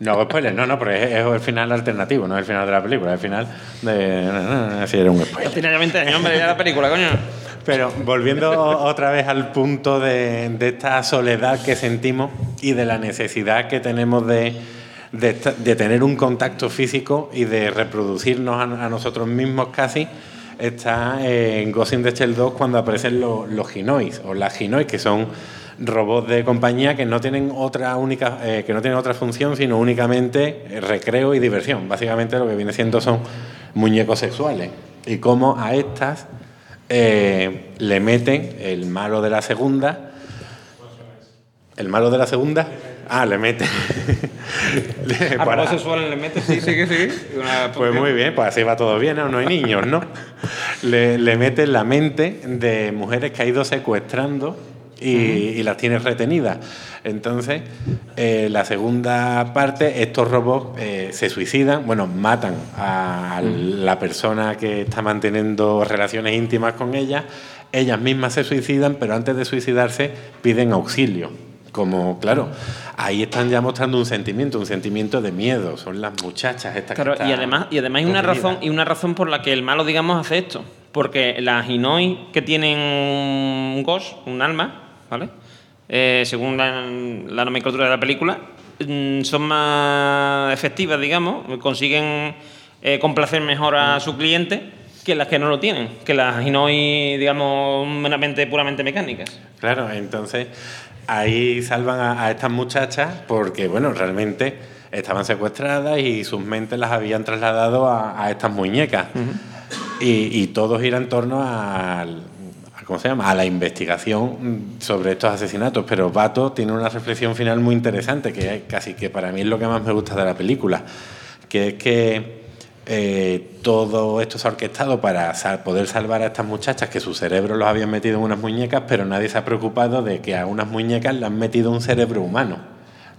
No hago spoiler, no, no, porque es, es el final alternativo, no es el final de la película, es el final de. No, no, no, así era un spoiler. Tiene ya 20 años, hombre, ya la película, coño. Pero volviendo otra vez al punto de, de esta soledad que sentimos y de la necesidad que tenemos de, de, de tener un contacto físico y de reproducirnos a, nosotros mismos casi, está eh, en Ghost in the Shell 2 cuando aparecen los, los Ginois o las Ginois, que son robots de compañía que no tienen otra única eh, que no tienen otra función sino únicamente eh, recreo y diversión básicamente lo que viene siendo son muñecos sexuales y cómo a estas eh, le meten el malo de la segunda. ¿El malo de la segunda? Ah, le mete. (laughs) A para... sexual le mete, sí, sí, sí. (laughs) pues muy bien, pues así va todo bien, ¿no? No hay niños, ¿no? le, le mete la mente de mujeres que ha ido secuestrando y, las tienes retenidas. Entonces, eh, la segunda parte, estos robots eh, se suicidan, bueno, matan a la persona que está manteniendo relaciones íntimas con ella, ellas mismas se suicidan, pero antes de suicidarse piden auxilio. Como, claro, ahí están ya mostrando un sentimiento, un sentimiento de miedo. Son las muchachas estas claro, y además, y además hay una razón, y una razón por la que el malo, digamos, hace esto. Porque las Hinoi que tienen un ghost, un alma, ¿vale? Eh, según la, nomenclatura de la película, mm, son más efectivas, digamos, consiguen eh, complacer mejor a su cliente que las que no lo tienen, que las Hinoi, digamos, meramente, puramente mecánicas. Claro, entonces ahí salvan a, estas muchachas porque, bueno, realmente estaban secuestradas y sus mentes las habían trasladado a, estas muñecas. y, y, todo gira en torno al, ¿cómo se llama? a la investigación sobre estos asesinatos. Pero Bato tiene una reflexión final muy interesante, que casi que para mí es lo que más me gusta de la película, que es que eh, todo esto se ha orquestado para poder salvar a estas muchachas que su cerebro los habían metido en unas muñecas, pero nadie se ha preocupado de que a unas muñecas le han metido un cerebro humano,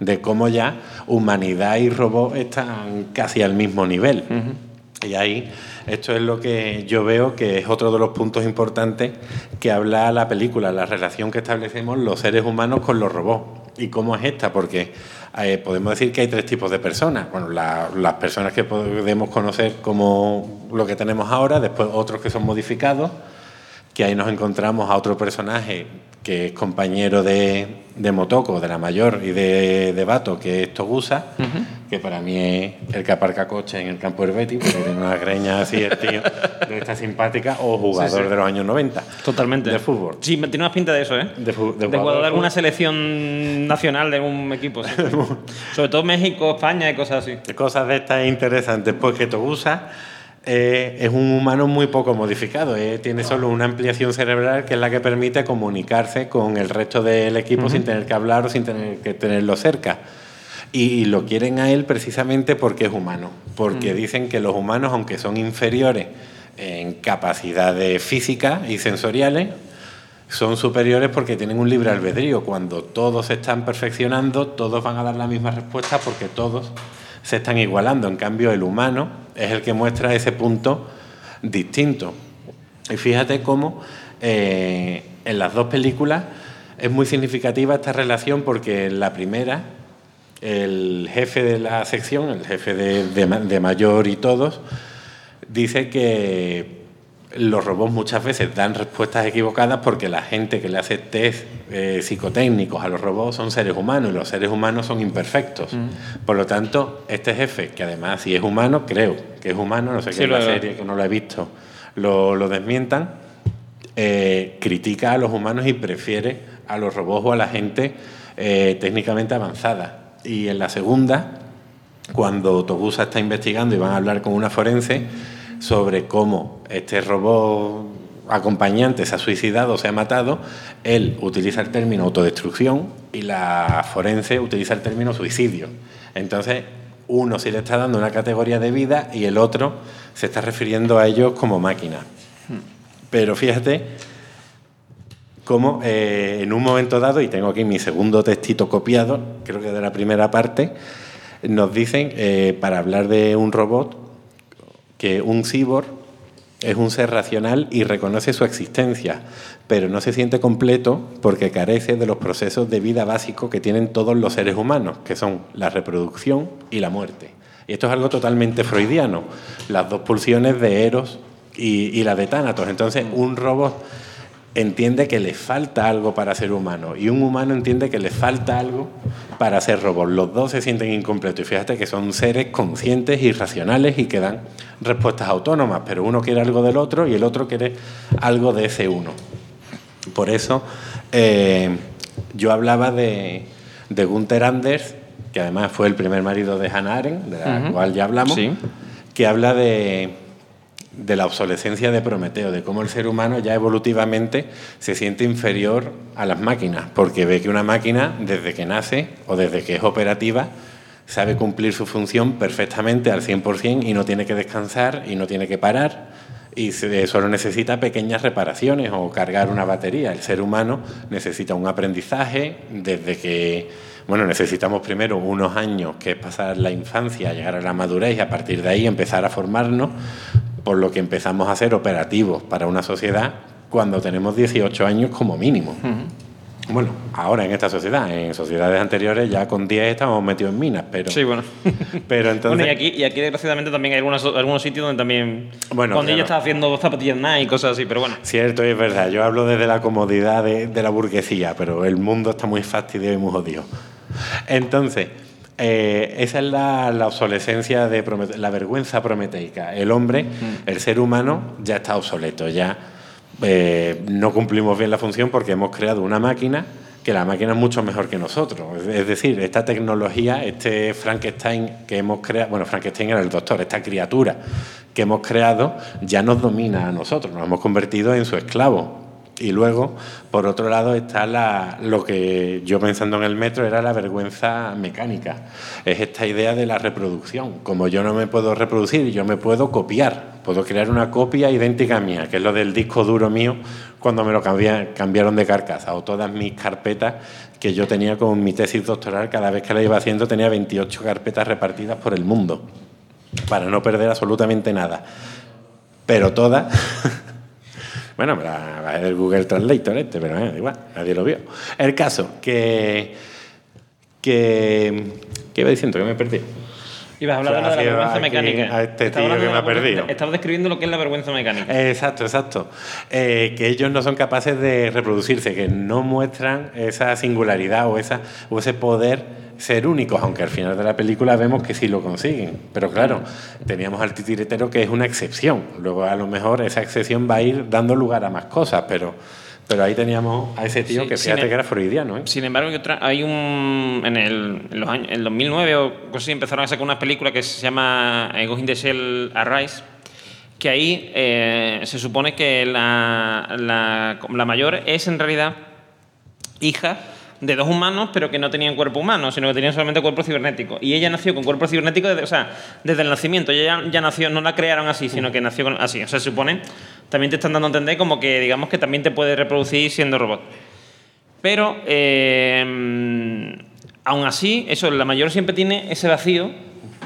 de cómo ya humanidad y robot están casi al mismo nivel. Y ahí esto es lo que yo veo que es otro de los puntos importantes que habla la película, la relación que establecemos los seres humanos con los robots. ¿Y cómo es esta? Porque eh, podemos decir que hay tres tipos de personas. Bueno, las personas que podemos conocer como lo que tenemos ahora, después otros que son modificados, que ahí nos encontramos a otro personaje que es compañero de, de Motoko, de la mayor, y de, de Bato, que es Togusa, que para mí es el que aparca coche en el campo Herbeti, porque tiene una greña así, el tío, de esta simpática, o jugador de los años 90. Totalmente. De fútbol. Sí, tiene una pinta de eso, ¿eh? De, jugador de alguna selección nacional de un equipo. (laughs) Sobre todo México, España y cosas así. Cosas de estas interesantes, porque Togusa eh, es un humano muy poco modificado. Eh. Tiene solo una ampliación cerebral que es la que permite comunicarse con el resto del equipo sin tener que hablar o sin tener que tenerlo cerca. Y, lo quieren a él precisamente porque es humano. Porque dicen que los humanos, aunque son inferiores en capacidades físicas y sensoriales, son superiores porque tienen un libre albedrío. Cuando todos se están perfeccionando, todos van a dar la misma respuesta porque todos se están igualando. En cambio, el humano es el que muestra ese punto distinto. Y fíjate cómo eh, en las dos películas es muy significativa esta relación porque en la primera el jefe de la sección, el jefe de mayor y todos, dice que los robots muchas veces dan respuestas equivocadas porque la gente que le hace test eh, psicotécnicos a los robots son seres humanos y los seres humanos son imperfectos. Mm. Por lo tanto, este jefe, que además si es humano, creo que es humano, no sé qué es la serie que no lo he visto, lo, desmientan, eh, critica a los humanos y prefiere a los robots o a la gente eh, técnicamente avanzada. Y en la segunda, cuando Togusa está investigando y van a hablar con una forense, sobre cómo este robot acompañante se ha suicidado, se ha matado, él utiliza el término autodestrucción y la forense utiliza el término suicidio. Entonces, uno sí le está dando una categoría de vida y el otro se está refiriendo a ellos como máquina. Pero fíjate cómo eh, en un momento dado, y tengo aquí mi segundo textito copiado, creo que de la primera parte, nos dicen, eh, para hablar de un robot, que un cyborg es un ser racional y reconoce su existencia, pero no se siente completo porque carece de los procesos de vida básicos que tienen todos los seres humanos, que son la reproducción y la muerte. Y esto es algo totalmente freudiano, las dos pulsiones de Eros y, la de Tánatos. Entonces, un robot entiende que le falta algo para ser humano y un humano entiende que le falta algo para ser robot. Los dos se sienten incompletos y fíjate que son seres conscientes y racionales y que dan respuestas autónomas, pero uno quiere algo del otro y el otro quiere algo de ese uno. Por eso eh, yo hablaba de, de, Gunther Anders, que además fue el primer marido de Hannah Arendt, de la cual ya hablamos, que habla de de la obsolescencia de Prometeo, de cómo el ser humano ya evolutivamente se siente inferior a las máquinas, porque ve que una máquina, desde que nace o desde que es operativa, sabe cumplir su función perfectamente al 100% y no tiene que descansar y no tiene que parar y solo necesita pequeñas reparaciones o cargar una batería. El ser humano necesita un aprendizaje desde que, bueno, necesitamos primero unos años, que es pasar la infancia, llegar a la madurez y a partir de ahí empezar a formarnos, por lo que empezamos a ser operativos para una sociedad cuando tenemos 18 años como mínimo. Bueno, ahora en esta sociedad, en sociedades anteriores ya con 10 estamos metidos en minas, pero... Sí, bueno. (laughs) pero entonces... y aquí, y aquí desgraciadamente también hay algunos, algunos sitios donde también... Bueno, cuando ella claro. está haciendo zapatillas Nike y cosas así, pero bueno. Cierto, es verdad. Yo hablo desde la comodidad de, de la burguesía, pero el mundo está muy fastidiado y muy jodido. Entonces, eh, esa es la, la obsolescencia de la vergüenza prometeica. El hombre, el ser humano, ya está obsoleto, ya eh, no cumplimos bien la función porque hemos creado una máquina que la máquina es mucho mejor que nosotros. Es decir, esta tecnología, este Frankenstein que hemos creado, bueno, Frankenstein era el doctor, esta criatura que hemos creado ya nos domina a nosotros, nos hemos convertido en su esclavo. Y luego, por otro lado, está la, lo que yo pensando en el metro era la vergüenza mecánica. Es esta idea de la reproducción. Como yo no me puedo reproducir, yo me puedo copiar. Puedo crear una copia idéntica mía, que es lo del disco duro mío cuando me lo cambia- cambiaron de carcasa. O todas mis carpetas que yo tenía con mi tesis doctoral, cada vez que la iba haciendo tenía 28 carpetas repartidas por el mundo, para no perder absolutamente nada. Pero todas... (laughs) Bueno, me la bajé Google Translator este, pero eh, igual, nadie lo vio. El caso, que... que ¿Qué iba diciendo? Que me perdí. Ibas a hablar de la vergüenza mecánica. a este Estaba tío que me ha perdido. vergüenza- Estaba describiendo lo que es la vergüenza mecánica. Exacto, exacto. Eh, que ellos no son capaces de reproducirse, que no muestran esa singularidad o, esa, o ese poder ser únicos, aunque al final de la película vemos que sí lo consiguen. Pero claro, teníamos al titiritero que es una excepción. Luego a lo mejor esa excepción va a ir dando lugar a más cosas, pero, pero ahí teníamos a ese tío Sí, que fíjate em- que era freudiano. ¿eh? Sin embargo, hay, otra- hay un. En el, en los años, en 2009 o cosas así, empezaron a sacar una película que se llama eh, Ghost in the Shell Arise. Que ahí eh, se supone que la, la, la mayor es en realidad hija de dos humanos, pero que no tenían cuerpo humano, sino que tenían solamente cuerpo cibernético. Y ella nació con cuerpo cibernético, desde, o sea, desde el nacimiento. Ya, ya nació, no la crearon así, sino que nació con- así. O sea, se supone, también te están dando a entender como que, digamos, que también te puedes reproducir siendo robot. Pero, eh, aún así, eso, la mayor siempre tiene ese vacío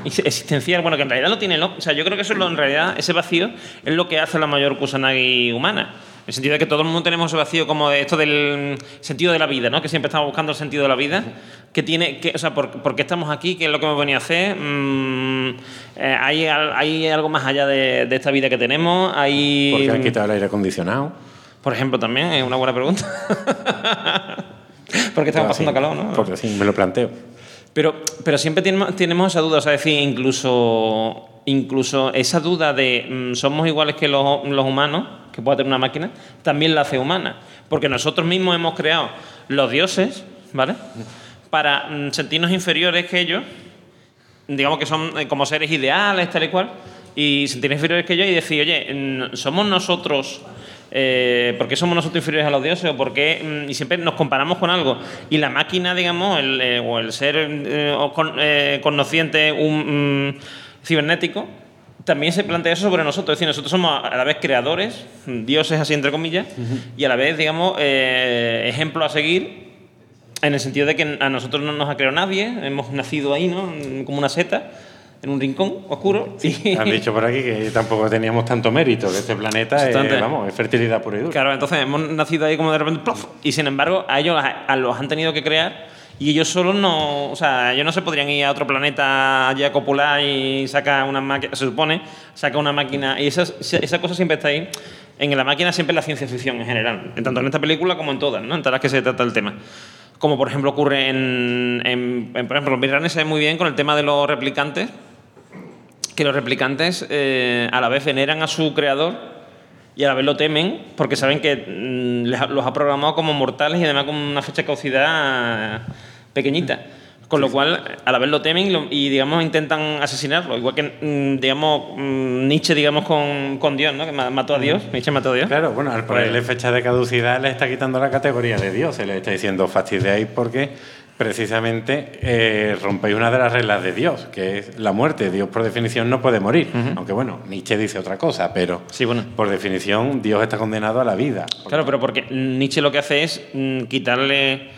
existencial, bueno, que en realidad lo tiene, ¿no? o sea, yo creo que eso es lo, en realidad, ese vacío es lo que hace la mayor Kusanagi humana. En el sentido de que todo el mundo tenemos vacío como de esto del sentido de la vida, ¿no? Que siempre estamos buscando el sentido de la vida. Que tiene, que, o sea, ¿por, por qué estamos aquí? ¿Qué es lo que hemos venido a hacer? Mm, eh, ¿hay, ¿Hay algo más allá de, de esta vida que tenemos? ¿Hay, Porque han quitado el aire acondicionado. por ejemplo, también es una buena pregunta. (laughs) Porque estamos pasando Así, calor, ¿no? Porque sí, me lo planteo. Pero, pero siempre tenemos, esa duda, o sea, decir, incluso, incluso esa duda de mm, somos iguales que los, los humanos, que puede tener una máquina, también la hace humana. Porque nosotros mismos hemos creado los dioses, ¿vale? Para mm, sentirnos inferiores que ellos, digamos que son eh, como seres ideales, tal y cual, y sentirnos inferiores que ellos y decir, oye, mm, somos nosotros. Eh, ¿Por qué somos nosotros inferiores a los dioses? ¿O por qué? mm, y siempre nos comparamos con algo. Y la máquina, digamos, el, eh, o el ser eh, o con- eh, consciente un, mm, cibernético, también se plantea eso sobre nosotros. Es decir, nosotros somos a la vez creadores, dioses así entre comillas, y a la vez, digamos, eh, ejemplo a seguir en el sentido de que a nosotros no nos ha creado nadie, hemos nacido ahí, ¿no? Como una seta, en un rincón oscuro. y- (laughs) Han dicho por aquí que tampoco teníamos tanto mérito, que este planeta es, vamos, es fertilidad pura y dura. Claro, entonces hemos nacido ahí como de repente, ¡plof! y sin embargo a ellos a- los han tenido que crear y ellos solos no, o sea, ellos no se podrían ir a otro planeta allí a copular y sacar una máquina, se supone, saca una máquina y esa, esa cosa siempre está ahí. En la máquina siempre la ciencia ficción en general, en tanto en esta película como en todas, ¿no? En todas las que se trata el tema. Como por ejemplo ocurre en, en, en, por ejemplo, Blade Runner se ve muy bien con el tema de los replicantes, que los replicantes eh, a la vez veneran a su creador y a la vez lo temen porque saben que mm, les ha- los ha programado como mortales y además con una fecha de caducidad pequeñita. Con lo cual, a la vez lo temen y, lo- y, digamos, intentan asesinarlo. Igual que, mm, digamos, mm, Nietzsche, digamos, con, con Dios, ¿no? Que ma- mató a Dios. Nietzsche mató a Dios. Claro, bueno, al ponerle fecha de caducidad le está quitando la categoría de Dios, se le está diciendo fastidiáis porque precisamente eh, rompéis una de las reglas de Dios, que es la muerte. Dios por definición no puede morir, aunque bueno, Nietzsche dice otra cosa, pero Sí, bueno. por definición Dios está condenado a la vida. Claro, pero porque Nietzsche lo que hace es mm, quitarle,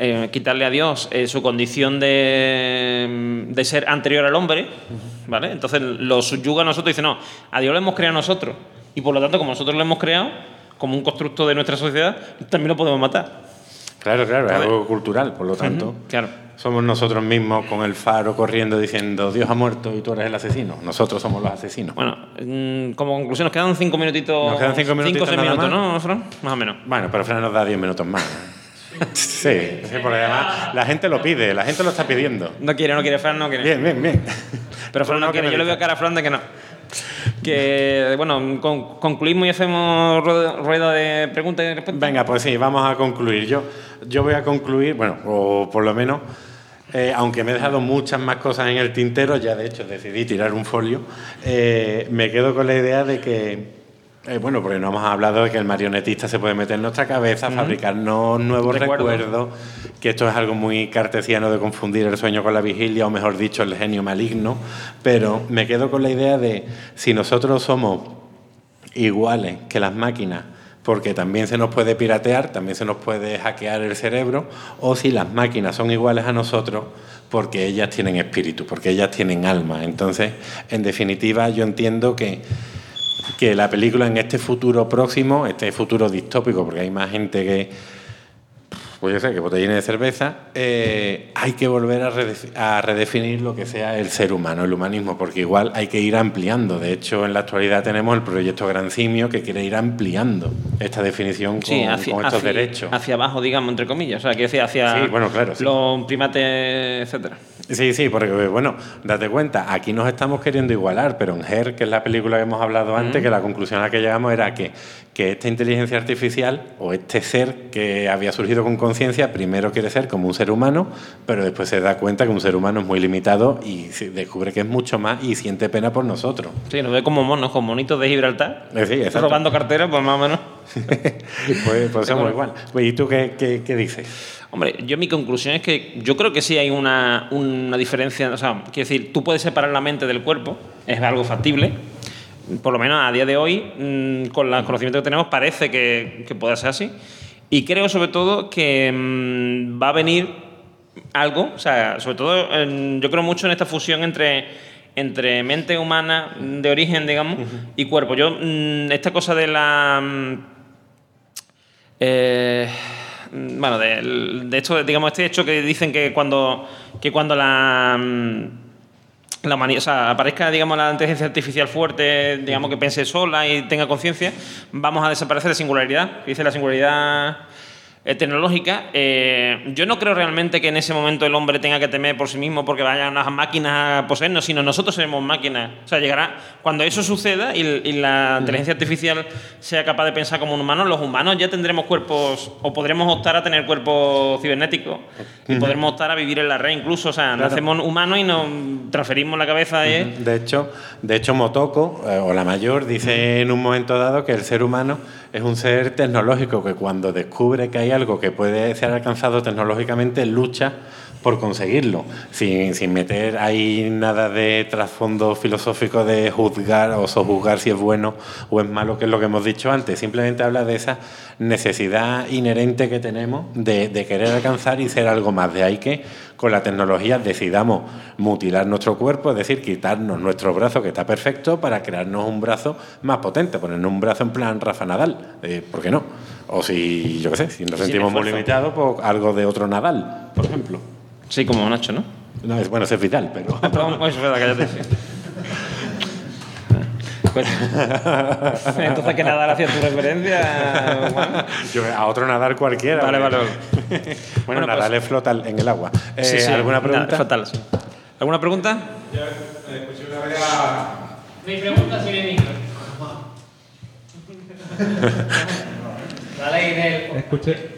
eh, quitarle a Dios eh, su condición de, de ser anterior al hombre, ¿vale? Entonces lo subyuga a nosotros y dice, no, a Dios lo hemos creado nosotros. Y por lo tanto, como nosotros lo hemos creado, como un constructo de nuestra sociedad, también lo podemos matar. Claro, claro, es algo cultural, por lo tanto. Claro. Somos nosotros mismos con el faro corriendo diciendo Dios ha muerto y tú eres el asesino. Nosotros somos los asesinos. Bueno, mm, como conclusión, nos quedan cinco minutitos. Nos quedan cinco minutitos o seis minutos, más. ¿no, Fran? Más o menos. Bueno, pero Fran nos da 10 minutos más. Sí, sí, porque además la gente lo pide, la gente lo está pidiendo. No quiere, no quiere, Fran no quiere. Bien, bien, bien. Pero Fran no quiere, yo le veo cara a Fran de que no. Que, bueno, con- concluimos y hacemos rueda de preguntas y respuestas. Venga, pues sí, vamos a concluir. Yo, yo voy a concluir, bueno, o por lo menos, eh, aunque me he dejado muchas más cosas en el tintero, ya de hecho decidí tirar un folio, eh, me quedo con la idea de que, eh, bueno, porque no hemos hablado de que el marionetista se puede meter en nuestra cabeza, fabricarnos nuevos Recuerdos. recuerdos, que esto es algo muy cartesiano de confundir el sueño con la vigilia, o mejor dicho, el genio maligno, pero me quedo con la idea de si nosotros somos iguales que las máquinas, porque también se nos puede piratear, también se nos puede hackear el cerebro, o si las máquinas son iguales a nosotros, porque ellas tienen espíritu, porque ellas tienen alma. Entonces, en definitiva, yo entiendo que, que la película en este futuro próximo, este futuro distópico, porque hay más gente que, pues yo sé, que botellines de cerveza, eh, hay que volver a, a redefinir lo que sea el ser humano, el humanismo, porque igual hay que ir ampliando. De hecho, en la actualidad tenemos el proyecto Gran Simio que quiere ir ampliando esta definición con, Sí, hacia, con estos hacia- derechos. hacia abajo, digamos, entre comillas. O sea, quiero decir, hacia Sí, bueno, claro, sí. los primates, etcétera. Sí, sí, porque bueno, date cuenta, aquí nos estamos queriendo igualar, pero en Her, que es la película que hemos hablado antes, que la conclusión a la que llegamos era que, que esta inteligencia artificial o este ser que había surgido con conciencia, primero quiere ser como un ser humano, pero después se da cuenta que un ser humano es muy limitado y se descubre que es mucho más y siente pena por nosotros. Sí, nos ve como monos, como monitos de Gibraltar. Eh, sí, robando carteras, pues más o menos. pues, pues somos igual. Pues, ¿Y tú qué, qué- qué dices? Hombre, yo mi conclusión es que yo creo que sí hay una, una diferencia. O sea, quiero decir, tú puedes separar la mente del cuerpo, es algo factible. Por lo menos a día de hoy, mm, con los conocimientos que tenemos, parece que, que puede ser así. Y creo sobre todo que mm, va a venir algo, o sea, sobre todo en- yo creo mucho en esta fusión entre, entre mente humana de origen, digamos, y cuerpo. Yo, mm, esta cosa de la... eh, bueno, de, de esto, digamos, este hecho que dicen que cuando, que cuando la, mm, la humani- o sea, aparezca, digamos, la inteligencia artificial fuerte, digamos, que pense sola y tenga conciencia, vamos a desaparecer de singularidad, dice la singularidad tecnológica. Eh, yo no creo realmente que en ese momento el hombre tenga que temer por sí mismo porque vayan unas máquinas a poseernos, sino nosotros seremos máquinas. O sea, llegará cuando eso suceda y, y la inteligencia artificial sea capaz de pensar como un humano, los humanos ya tendremos cuerpos o podremos optar a tener cuerpos cibernéticos y podremos optar a vivir en la red incluso. O sea, nacemos humanos y nos transferimos la cabeza. ¿eh? De hecho, de hecho Motoko, eh, o la mayor, dice en un momento dado que el ser humano es un ser tecnológico que cuando descubre que hay algo que puede ser alcanzado tecnológicamente, lucha por conseguirlo, sin, sin meter ahí nada de trasfondo filosófico de juzgar o sojuzgar si es bueno o es malo, que es lo que hemos dicho antes. Simplemente habla de esa necesidad inherente que tenemos de, de querer alcanzar y ser algo más. De ahí que con la tecnología decidamos mutilar nuestro cuerpo, es decir, quitarnos nuestro brazo, que está perfecto, para crearnos un brazo más potente, ponernos un brazo en plan Rafa Nadal. Eh, ¿Por qué no? O si, yo qué sé, si nos sentimos muy limitados, pues algo de otro Nadal, por ejemplo. Sí, como Nacho, ¿no? No, es, bueno, ese es vital, pero... (laughs) Perdón, eso es verdad, cállate. sí. Pues- Entonces, que nada hacia tu referencia. Yo, a otro Nadal cualquiera. Vale, vale, (laughs) bueno, Bueno, Nadal pues- es flota en el agua. Eh, Sí, sí, ¿Alguna nada, pregunta? fatal, sí. ¿Alguna pregunta? Mi pregunta sin el micro. La ley del. Escuché. La Escuché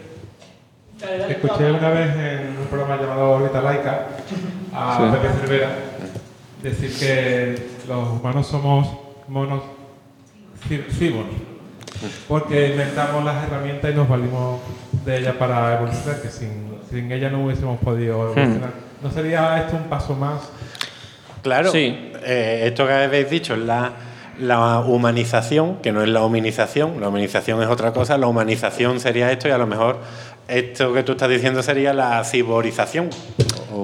una vez en un programa llamado Órbita Laica a Pepe Cervera decir que los humanos somos monos cyborgs porque inventamos las herramientas y nos valimos de ellas para evolucionar, que sin, sin ellas no hubiésemos podido evolucionar. ¿No sería esto un paso más? Claro, Sí. eh, esto que habéis dicho es la, la humanización, que no es la humanización, la humanización es otra cosa, la humanización sería esto y a lo mejor esto que tú estás diciendo sería la ciborización.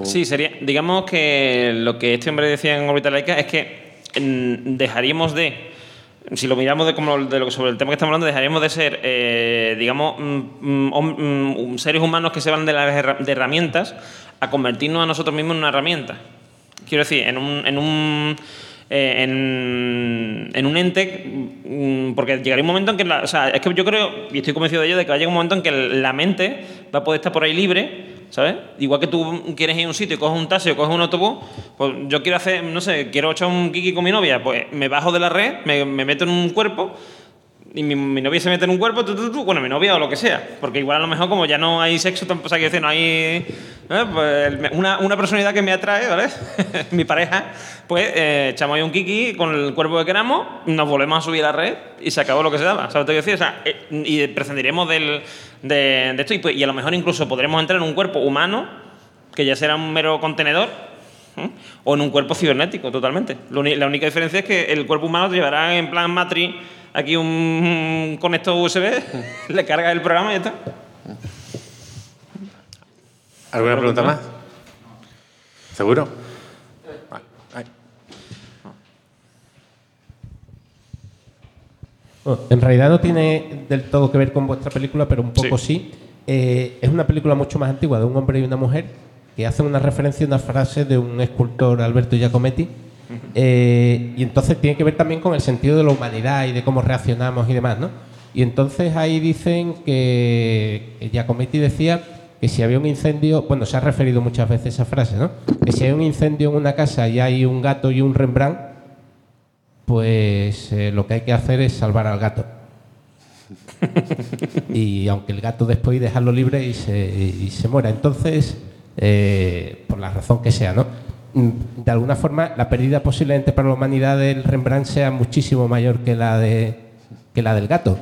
Sí, sería, digamos que lo que este hombre decía en órbita laica es que mm, dejaríamos de, si lo miramos de, como de sobre el tema que estamos hablando, dejaríamos de ser, eh, digamos, mm, mm, seres humanos que se van de las herramientas a convertirnos a nosotros mismos en una herramienta. Quiero decir, en un, eh, en, en un ente, mm, porque llegaría un momento en que, la- o sea, es que yo creo, y estoy convencido de ello, de que va a llegar un momento en que la mente va a poder estar por ahí libre, ¿sabes? Igual que tú quieres ir a un sitio y coges un taxi o coges un autobús, pues yo quiero hacer, no sé, quiero echar un kiki con mi novia, pues me bajo de la red, me, me meto en un cuerpo y mi, novia se mete en un cuerpo, tú, tú, tú, bueno, mi novia o lo que sea. Porque igual a lo mejor como ya no hay sexo, o sea, quiero decir, no hay... ¿eh? Pues, una, una personalidad que me atrae, ¿vale? (laughs) mi pareja, pues eh, echamos ahí un kiki con el cuerpo que queramos, nos volvemos a subir a la red y se acabó lo que se daba. ¿Sabes lo que decir? O sea, eh, y prescindiremos del, de, esto y, pues, y a lo mejor incluso podremos entrar en un cuerpo humano, que ya será un mero contenedor, o en un cuerpo cibernético, totalmente. La única diferencia es que el cuerpo humano te llevará en plan Matrix aquí un, conector USB, (laughs) le cargas el programa y ya está. ¿Alguna pregunta más? ¿Seguro? Bueno, en realidad no tiene del todo que ver con vuestra película, pero un poco sí. Eh, es una película mucho más antigua de un hombre y una mujer que hacen una referencia a una frase de un escultor Alberto Giacometti. Eh, y entonces tiene que ver también con el sentido de la humanidad y de cómo reaccionamos y demás, ¿no? Y entonces ahí dicen que Giacometti decía que si había un incendio, bueno, se ha referido muchas veces a esa frase, ¿no? Que si hay un incendio en una casa y hay un gato y un Rembrandt, pues eh, lo que hay que hacer es salvar al gato. (laughs) y aunque el gato después dejarlo libre y se, y se muera. Entonces, eh, por la razón que sea, ¿no? Mm, De alguna forma, la pérdida posiblemente para la humanidad del Rembrandt sea muchísimo mayor que la, de, que la del gato.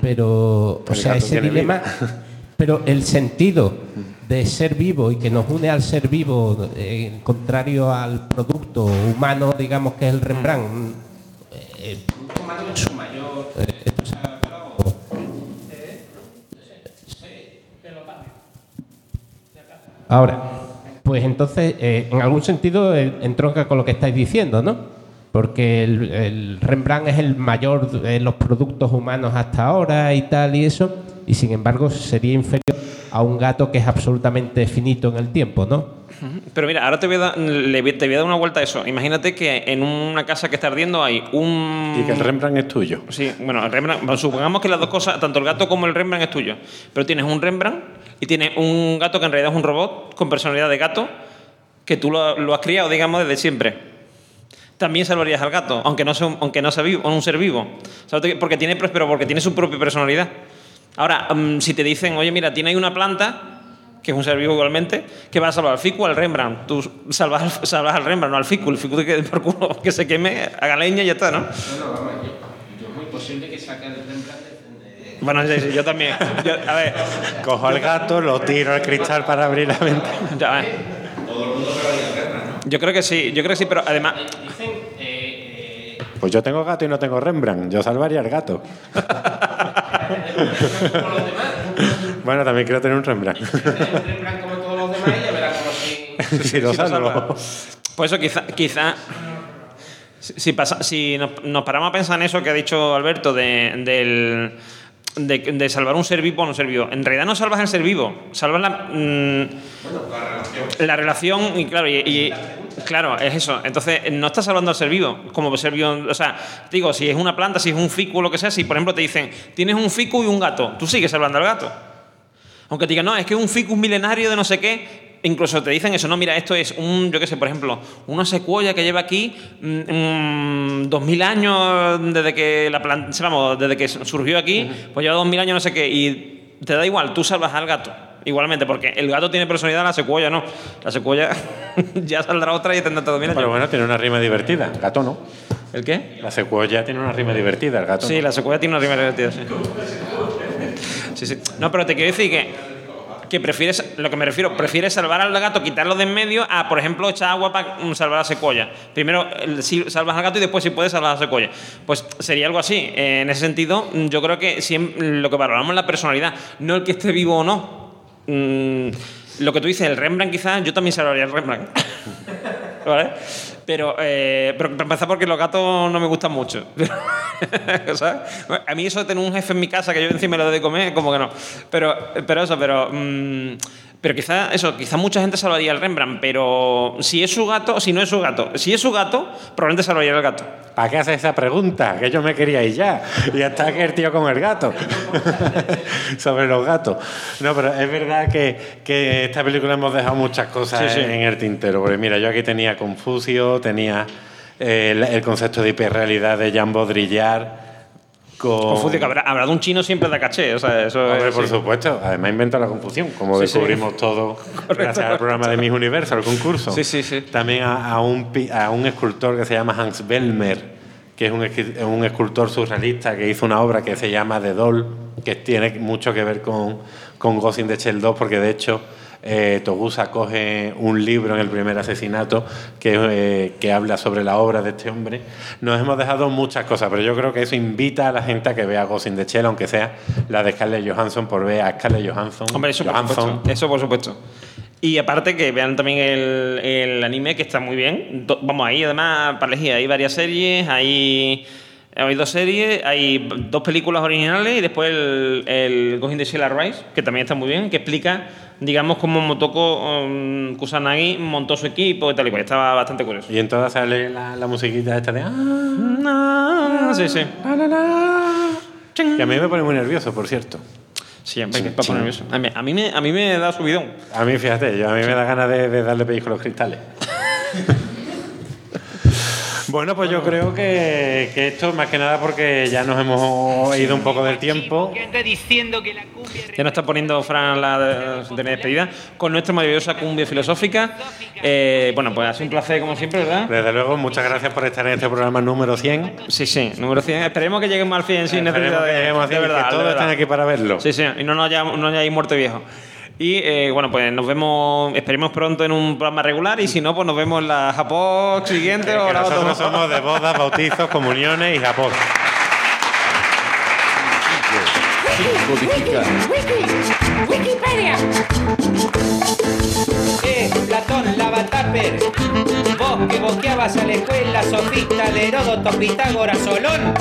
Pero, o El sea, ese dilema, pero el sentido de ser vivo y que nos une al ser vivo, eh, contrario al producto humano, digamos que es el Rembrandt, mm, eh, humano en su mayor eh, Ahora, pues entonces, eh, en algún sentido eh, entronca con lo que estáis diciendo, ¿no? Porque el, el Rembrandt es el mayor de los productos humanos hasta ahora y tal y eso, y sin embargo sería inferior a un gato que es absolutamente finito en el tiempo, ¿no? Pero mira, ahora te voy, a dar, le voy- te voy a dar una vuelta a eso. Imagínate que en una casa que está ardiendo hay un... Y que el Rembrandt es tuyo. Sí, bueno, el Rembrandt, bueno, supongamos que las dos cosas, tanto el gato como el Rembrandt es tuyo, pero tienes un Rembrandt y tienes un gato que en realidad es un robot con personalidad de gato que tú lo, lo has criado, digamos, desde siempre. También salvarías al gato, aunque no sea un, aunque no sea un ser vivo. Porque tiene, pero porque tiene su propia personalidad. Ahora, mm, si te dicen, oye, mira, tiene ahí una planta, que es un ser vivo igualmente, que va a salvar al ficu al Rembrandt. Tú salvas, al- Rembrandt, no al ficu. El ficu quede (laughs) por culo, que se queme, haga leña y ya está, ¿no? No, no, vamos, yo, es muy posible que saque el Rembrandt Bueno, sí, sí, yo también. Yo- a ver, Cojo al gato, lo tiro al cristal para abrir la ventana. ya, a ver. Yo creo que sí, yo creo que sí, pero además. Dicen, Pues yo tengo gato y no tengo Rembrandt. Yo salvaría al gato. bueno, también quiero tener un Rembrandt. (laughs) Rembrandt como todos los demás y ya verás como si... lo salvo. Pues eso, quizá. quizá si, si pasa, si nos, nos paramos a pensar en eso que ha dicho Alberto, de, del- de, de salvar un ser vivo o no ser vivo. En realidad no salvas el ser vivo, salvas la. mm, la relación, y claro, y, claro, es eso. Entonces, no estás salvando al ser vivo, como ser vivo. O sea, digo, si es una planta, si es un fico lo que sea, si por ejemplo te dicen, tienes un fico y un gato, tú sigues salvando al gato. Aunque te digan, no, es que es un ficus milenario de no sé qué, incluso te dicen eso, no, mira, esto es un, yo qué sé, por ejemplo, una secuoya que lleva aquí mm, mm, 2000 años desde que la planta, vamos, desde que surgió aquí, pues lleva 2000 años no sé qué, y te da igual, tú salvas al gato. igualmente, porque el gato tiene personalidad, la secuoya no. La secuoya (laughs) ya saldrá otra y tendrá todo. Pero bueno, tiene una rima divertida. Gato no. ¿El qué? La secuoya tiene una rima divertida, el gato. Sí, no. la secuoya tiene una rima divertida, sí. Sí, sí. No, pero te quiero decir que que prefieres, lo que me refiero, prefieres salvar al gato, quitarlo de en medio, a, por ejemplo, echar agua para mm, salvar a la secuoya. Primero si salvas al gato y después si puedes salvar a la secuoya. Pues sería algo así. Eh, en ese sentido, mm, yo creo que siem- lo que valoramos es la personalidad, no el que esté vivo o no. Mm, lo que tú dices, el Rembrandt quizás, yo también salvaría el Rembrandt. (laughs) ¿Vale? Pero, eh, pero empezar porque los gatos no me gustan mucho. (laughs) A mí eso de tener un jefe en mi casa que yo encima le doy de comer, como que no. Pero, pero eso, pero... mm, pero quizá eso, quizá mucha gente salvaría el Rembrandt, pero si es su gato, si no es su gato, si es su gato, probablemente salvaría el gato. ¿Para qué haces esa pregunta? Que yo me quería ir ya. Y ya está aquí el tío con el gato. (laughs) Sobre los gatos. No, pero es verdad que, que esta película hemos dejado muchas cosas Sí, sí. en el tintero. Porque mira, yo aquí tenía Confucio, tenía eh, el, el concepto de hiperrealidad de Jean Baudrillard. Con... Confucio, que habrá, habrá de un chino siempre da caché, o sea, eso Hombre, es- por sí. supuesto. Además inventa la confusión, como Sí, sí. descubrimos todo (laughs) gracias al programa de Miss Universo, al concurso. Sí, sí, sí. También a, a un, a un escultor que se llama Hans Bellmer, que es un, un escultor surrealista que hizo una obra que se llama The Doll, que tiene mucho que ver con, con Ghost in the Shell 2, porque de hecho eh, Togusa coge un libro en el primer asesinato que, eh, que habla sobre la obra de este hombre. Nos hemos dejado muchas cosas, pero yo creo que eso invita a la gente a que vea Ghost in the Shell, aunque sea la de Scarlett Johansson, por ver a Scarlett Johansson. Hombre, eso por Johansson. supuesto. Eso por supuesto. Y aparte que vean también el, el anime, que está muy bien. Do- vamos, ahí además, para elegir, hay varias series, hay, hay dos series, hay dos películas originales y después el, el Ghost in the Shell Arise, que también está muy bien, que explica, digamos, cómo Motoko um, Kusanagi montó su equipo y tal y cual. Estaba bastante curioso. Y en todas sale la, la musiquita esta de... "Ah, Sí, sí. la, la, la". Que a mí me pone muy nervioso, por cierto. Sí, que para poner nervioso. A mí, a mí me, a mí me da subidón. A mí, fíjate, yo, a mí me da ganas de, de darle pellizco a los cristales. (laughs) bueno, pues yo creo que, que esto, más que nada, porque ya nos hemos ido un poco del tiempo. Que que Ya nos está poniendo Fran la de, de despedida con nuestra maravillosa cumbia filosófica. Eh, bueno, pues ha sido un placer como siempre, ¿verdad? Desde luego, muchas gracias por estar en este programa número 100. Sí, sí, número 100. Esperemos que lleguemos al 100 sin necesidad que de, lleguemos a de 100 y verdad. que todos de verdad. estén aquí para verlo. Sí, sí, y no nos hayamos, no hayáis muerto viejo. Y eh, bueno, pues nos vemos, esperemos pronto en un programa regular y si no, pues nos vemos en la Japón siguiente o la otra. nosotros somos de bodas, bautizos, comuniones y Japón. Eh, Platón, lava tupper. Vos que boqueabas a la escuela, sofista de Heródoto, Pitágoras, Solón.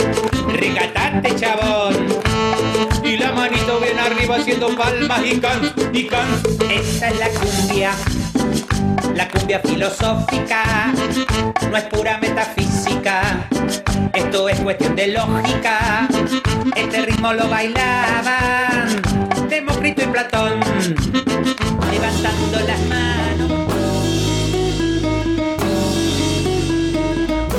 Recatate, chabón. Y la manito bien arriba haciendo palmas y can, y can. Esa es la cumbia. La cumbia filosófica no es pura metafísica. Esto es cuestión de lógica. Este ritmo lo bailaban Demócrito y Platón, levantando las manos.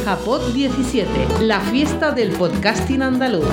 Japot 17, la fiesta del podcasting andaluz.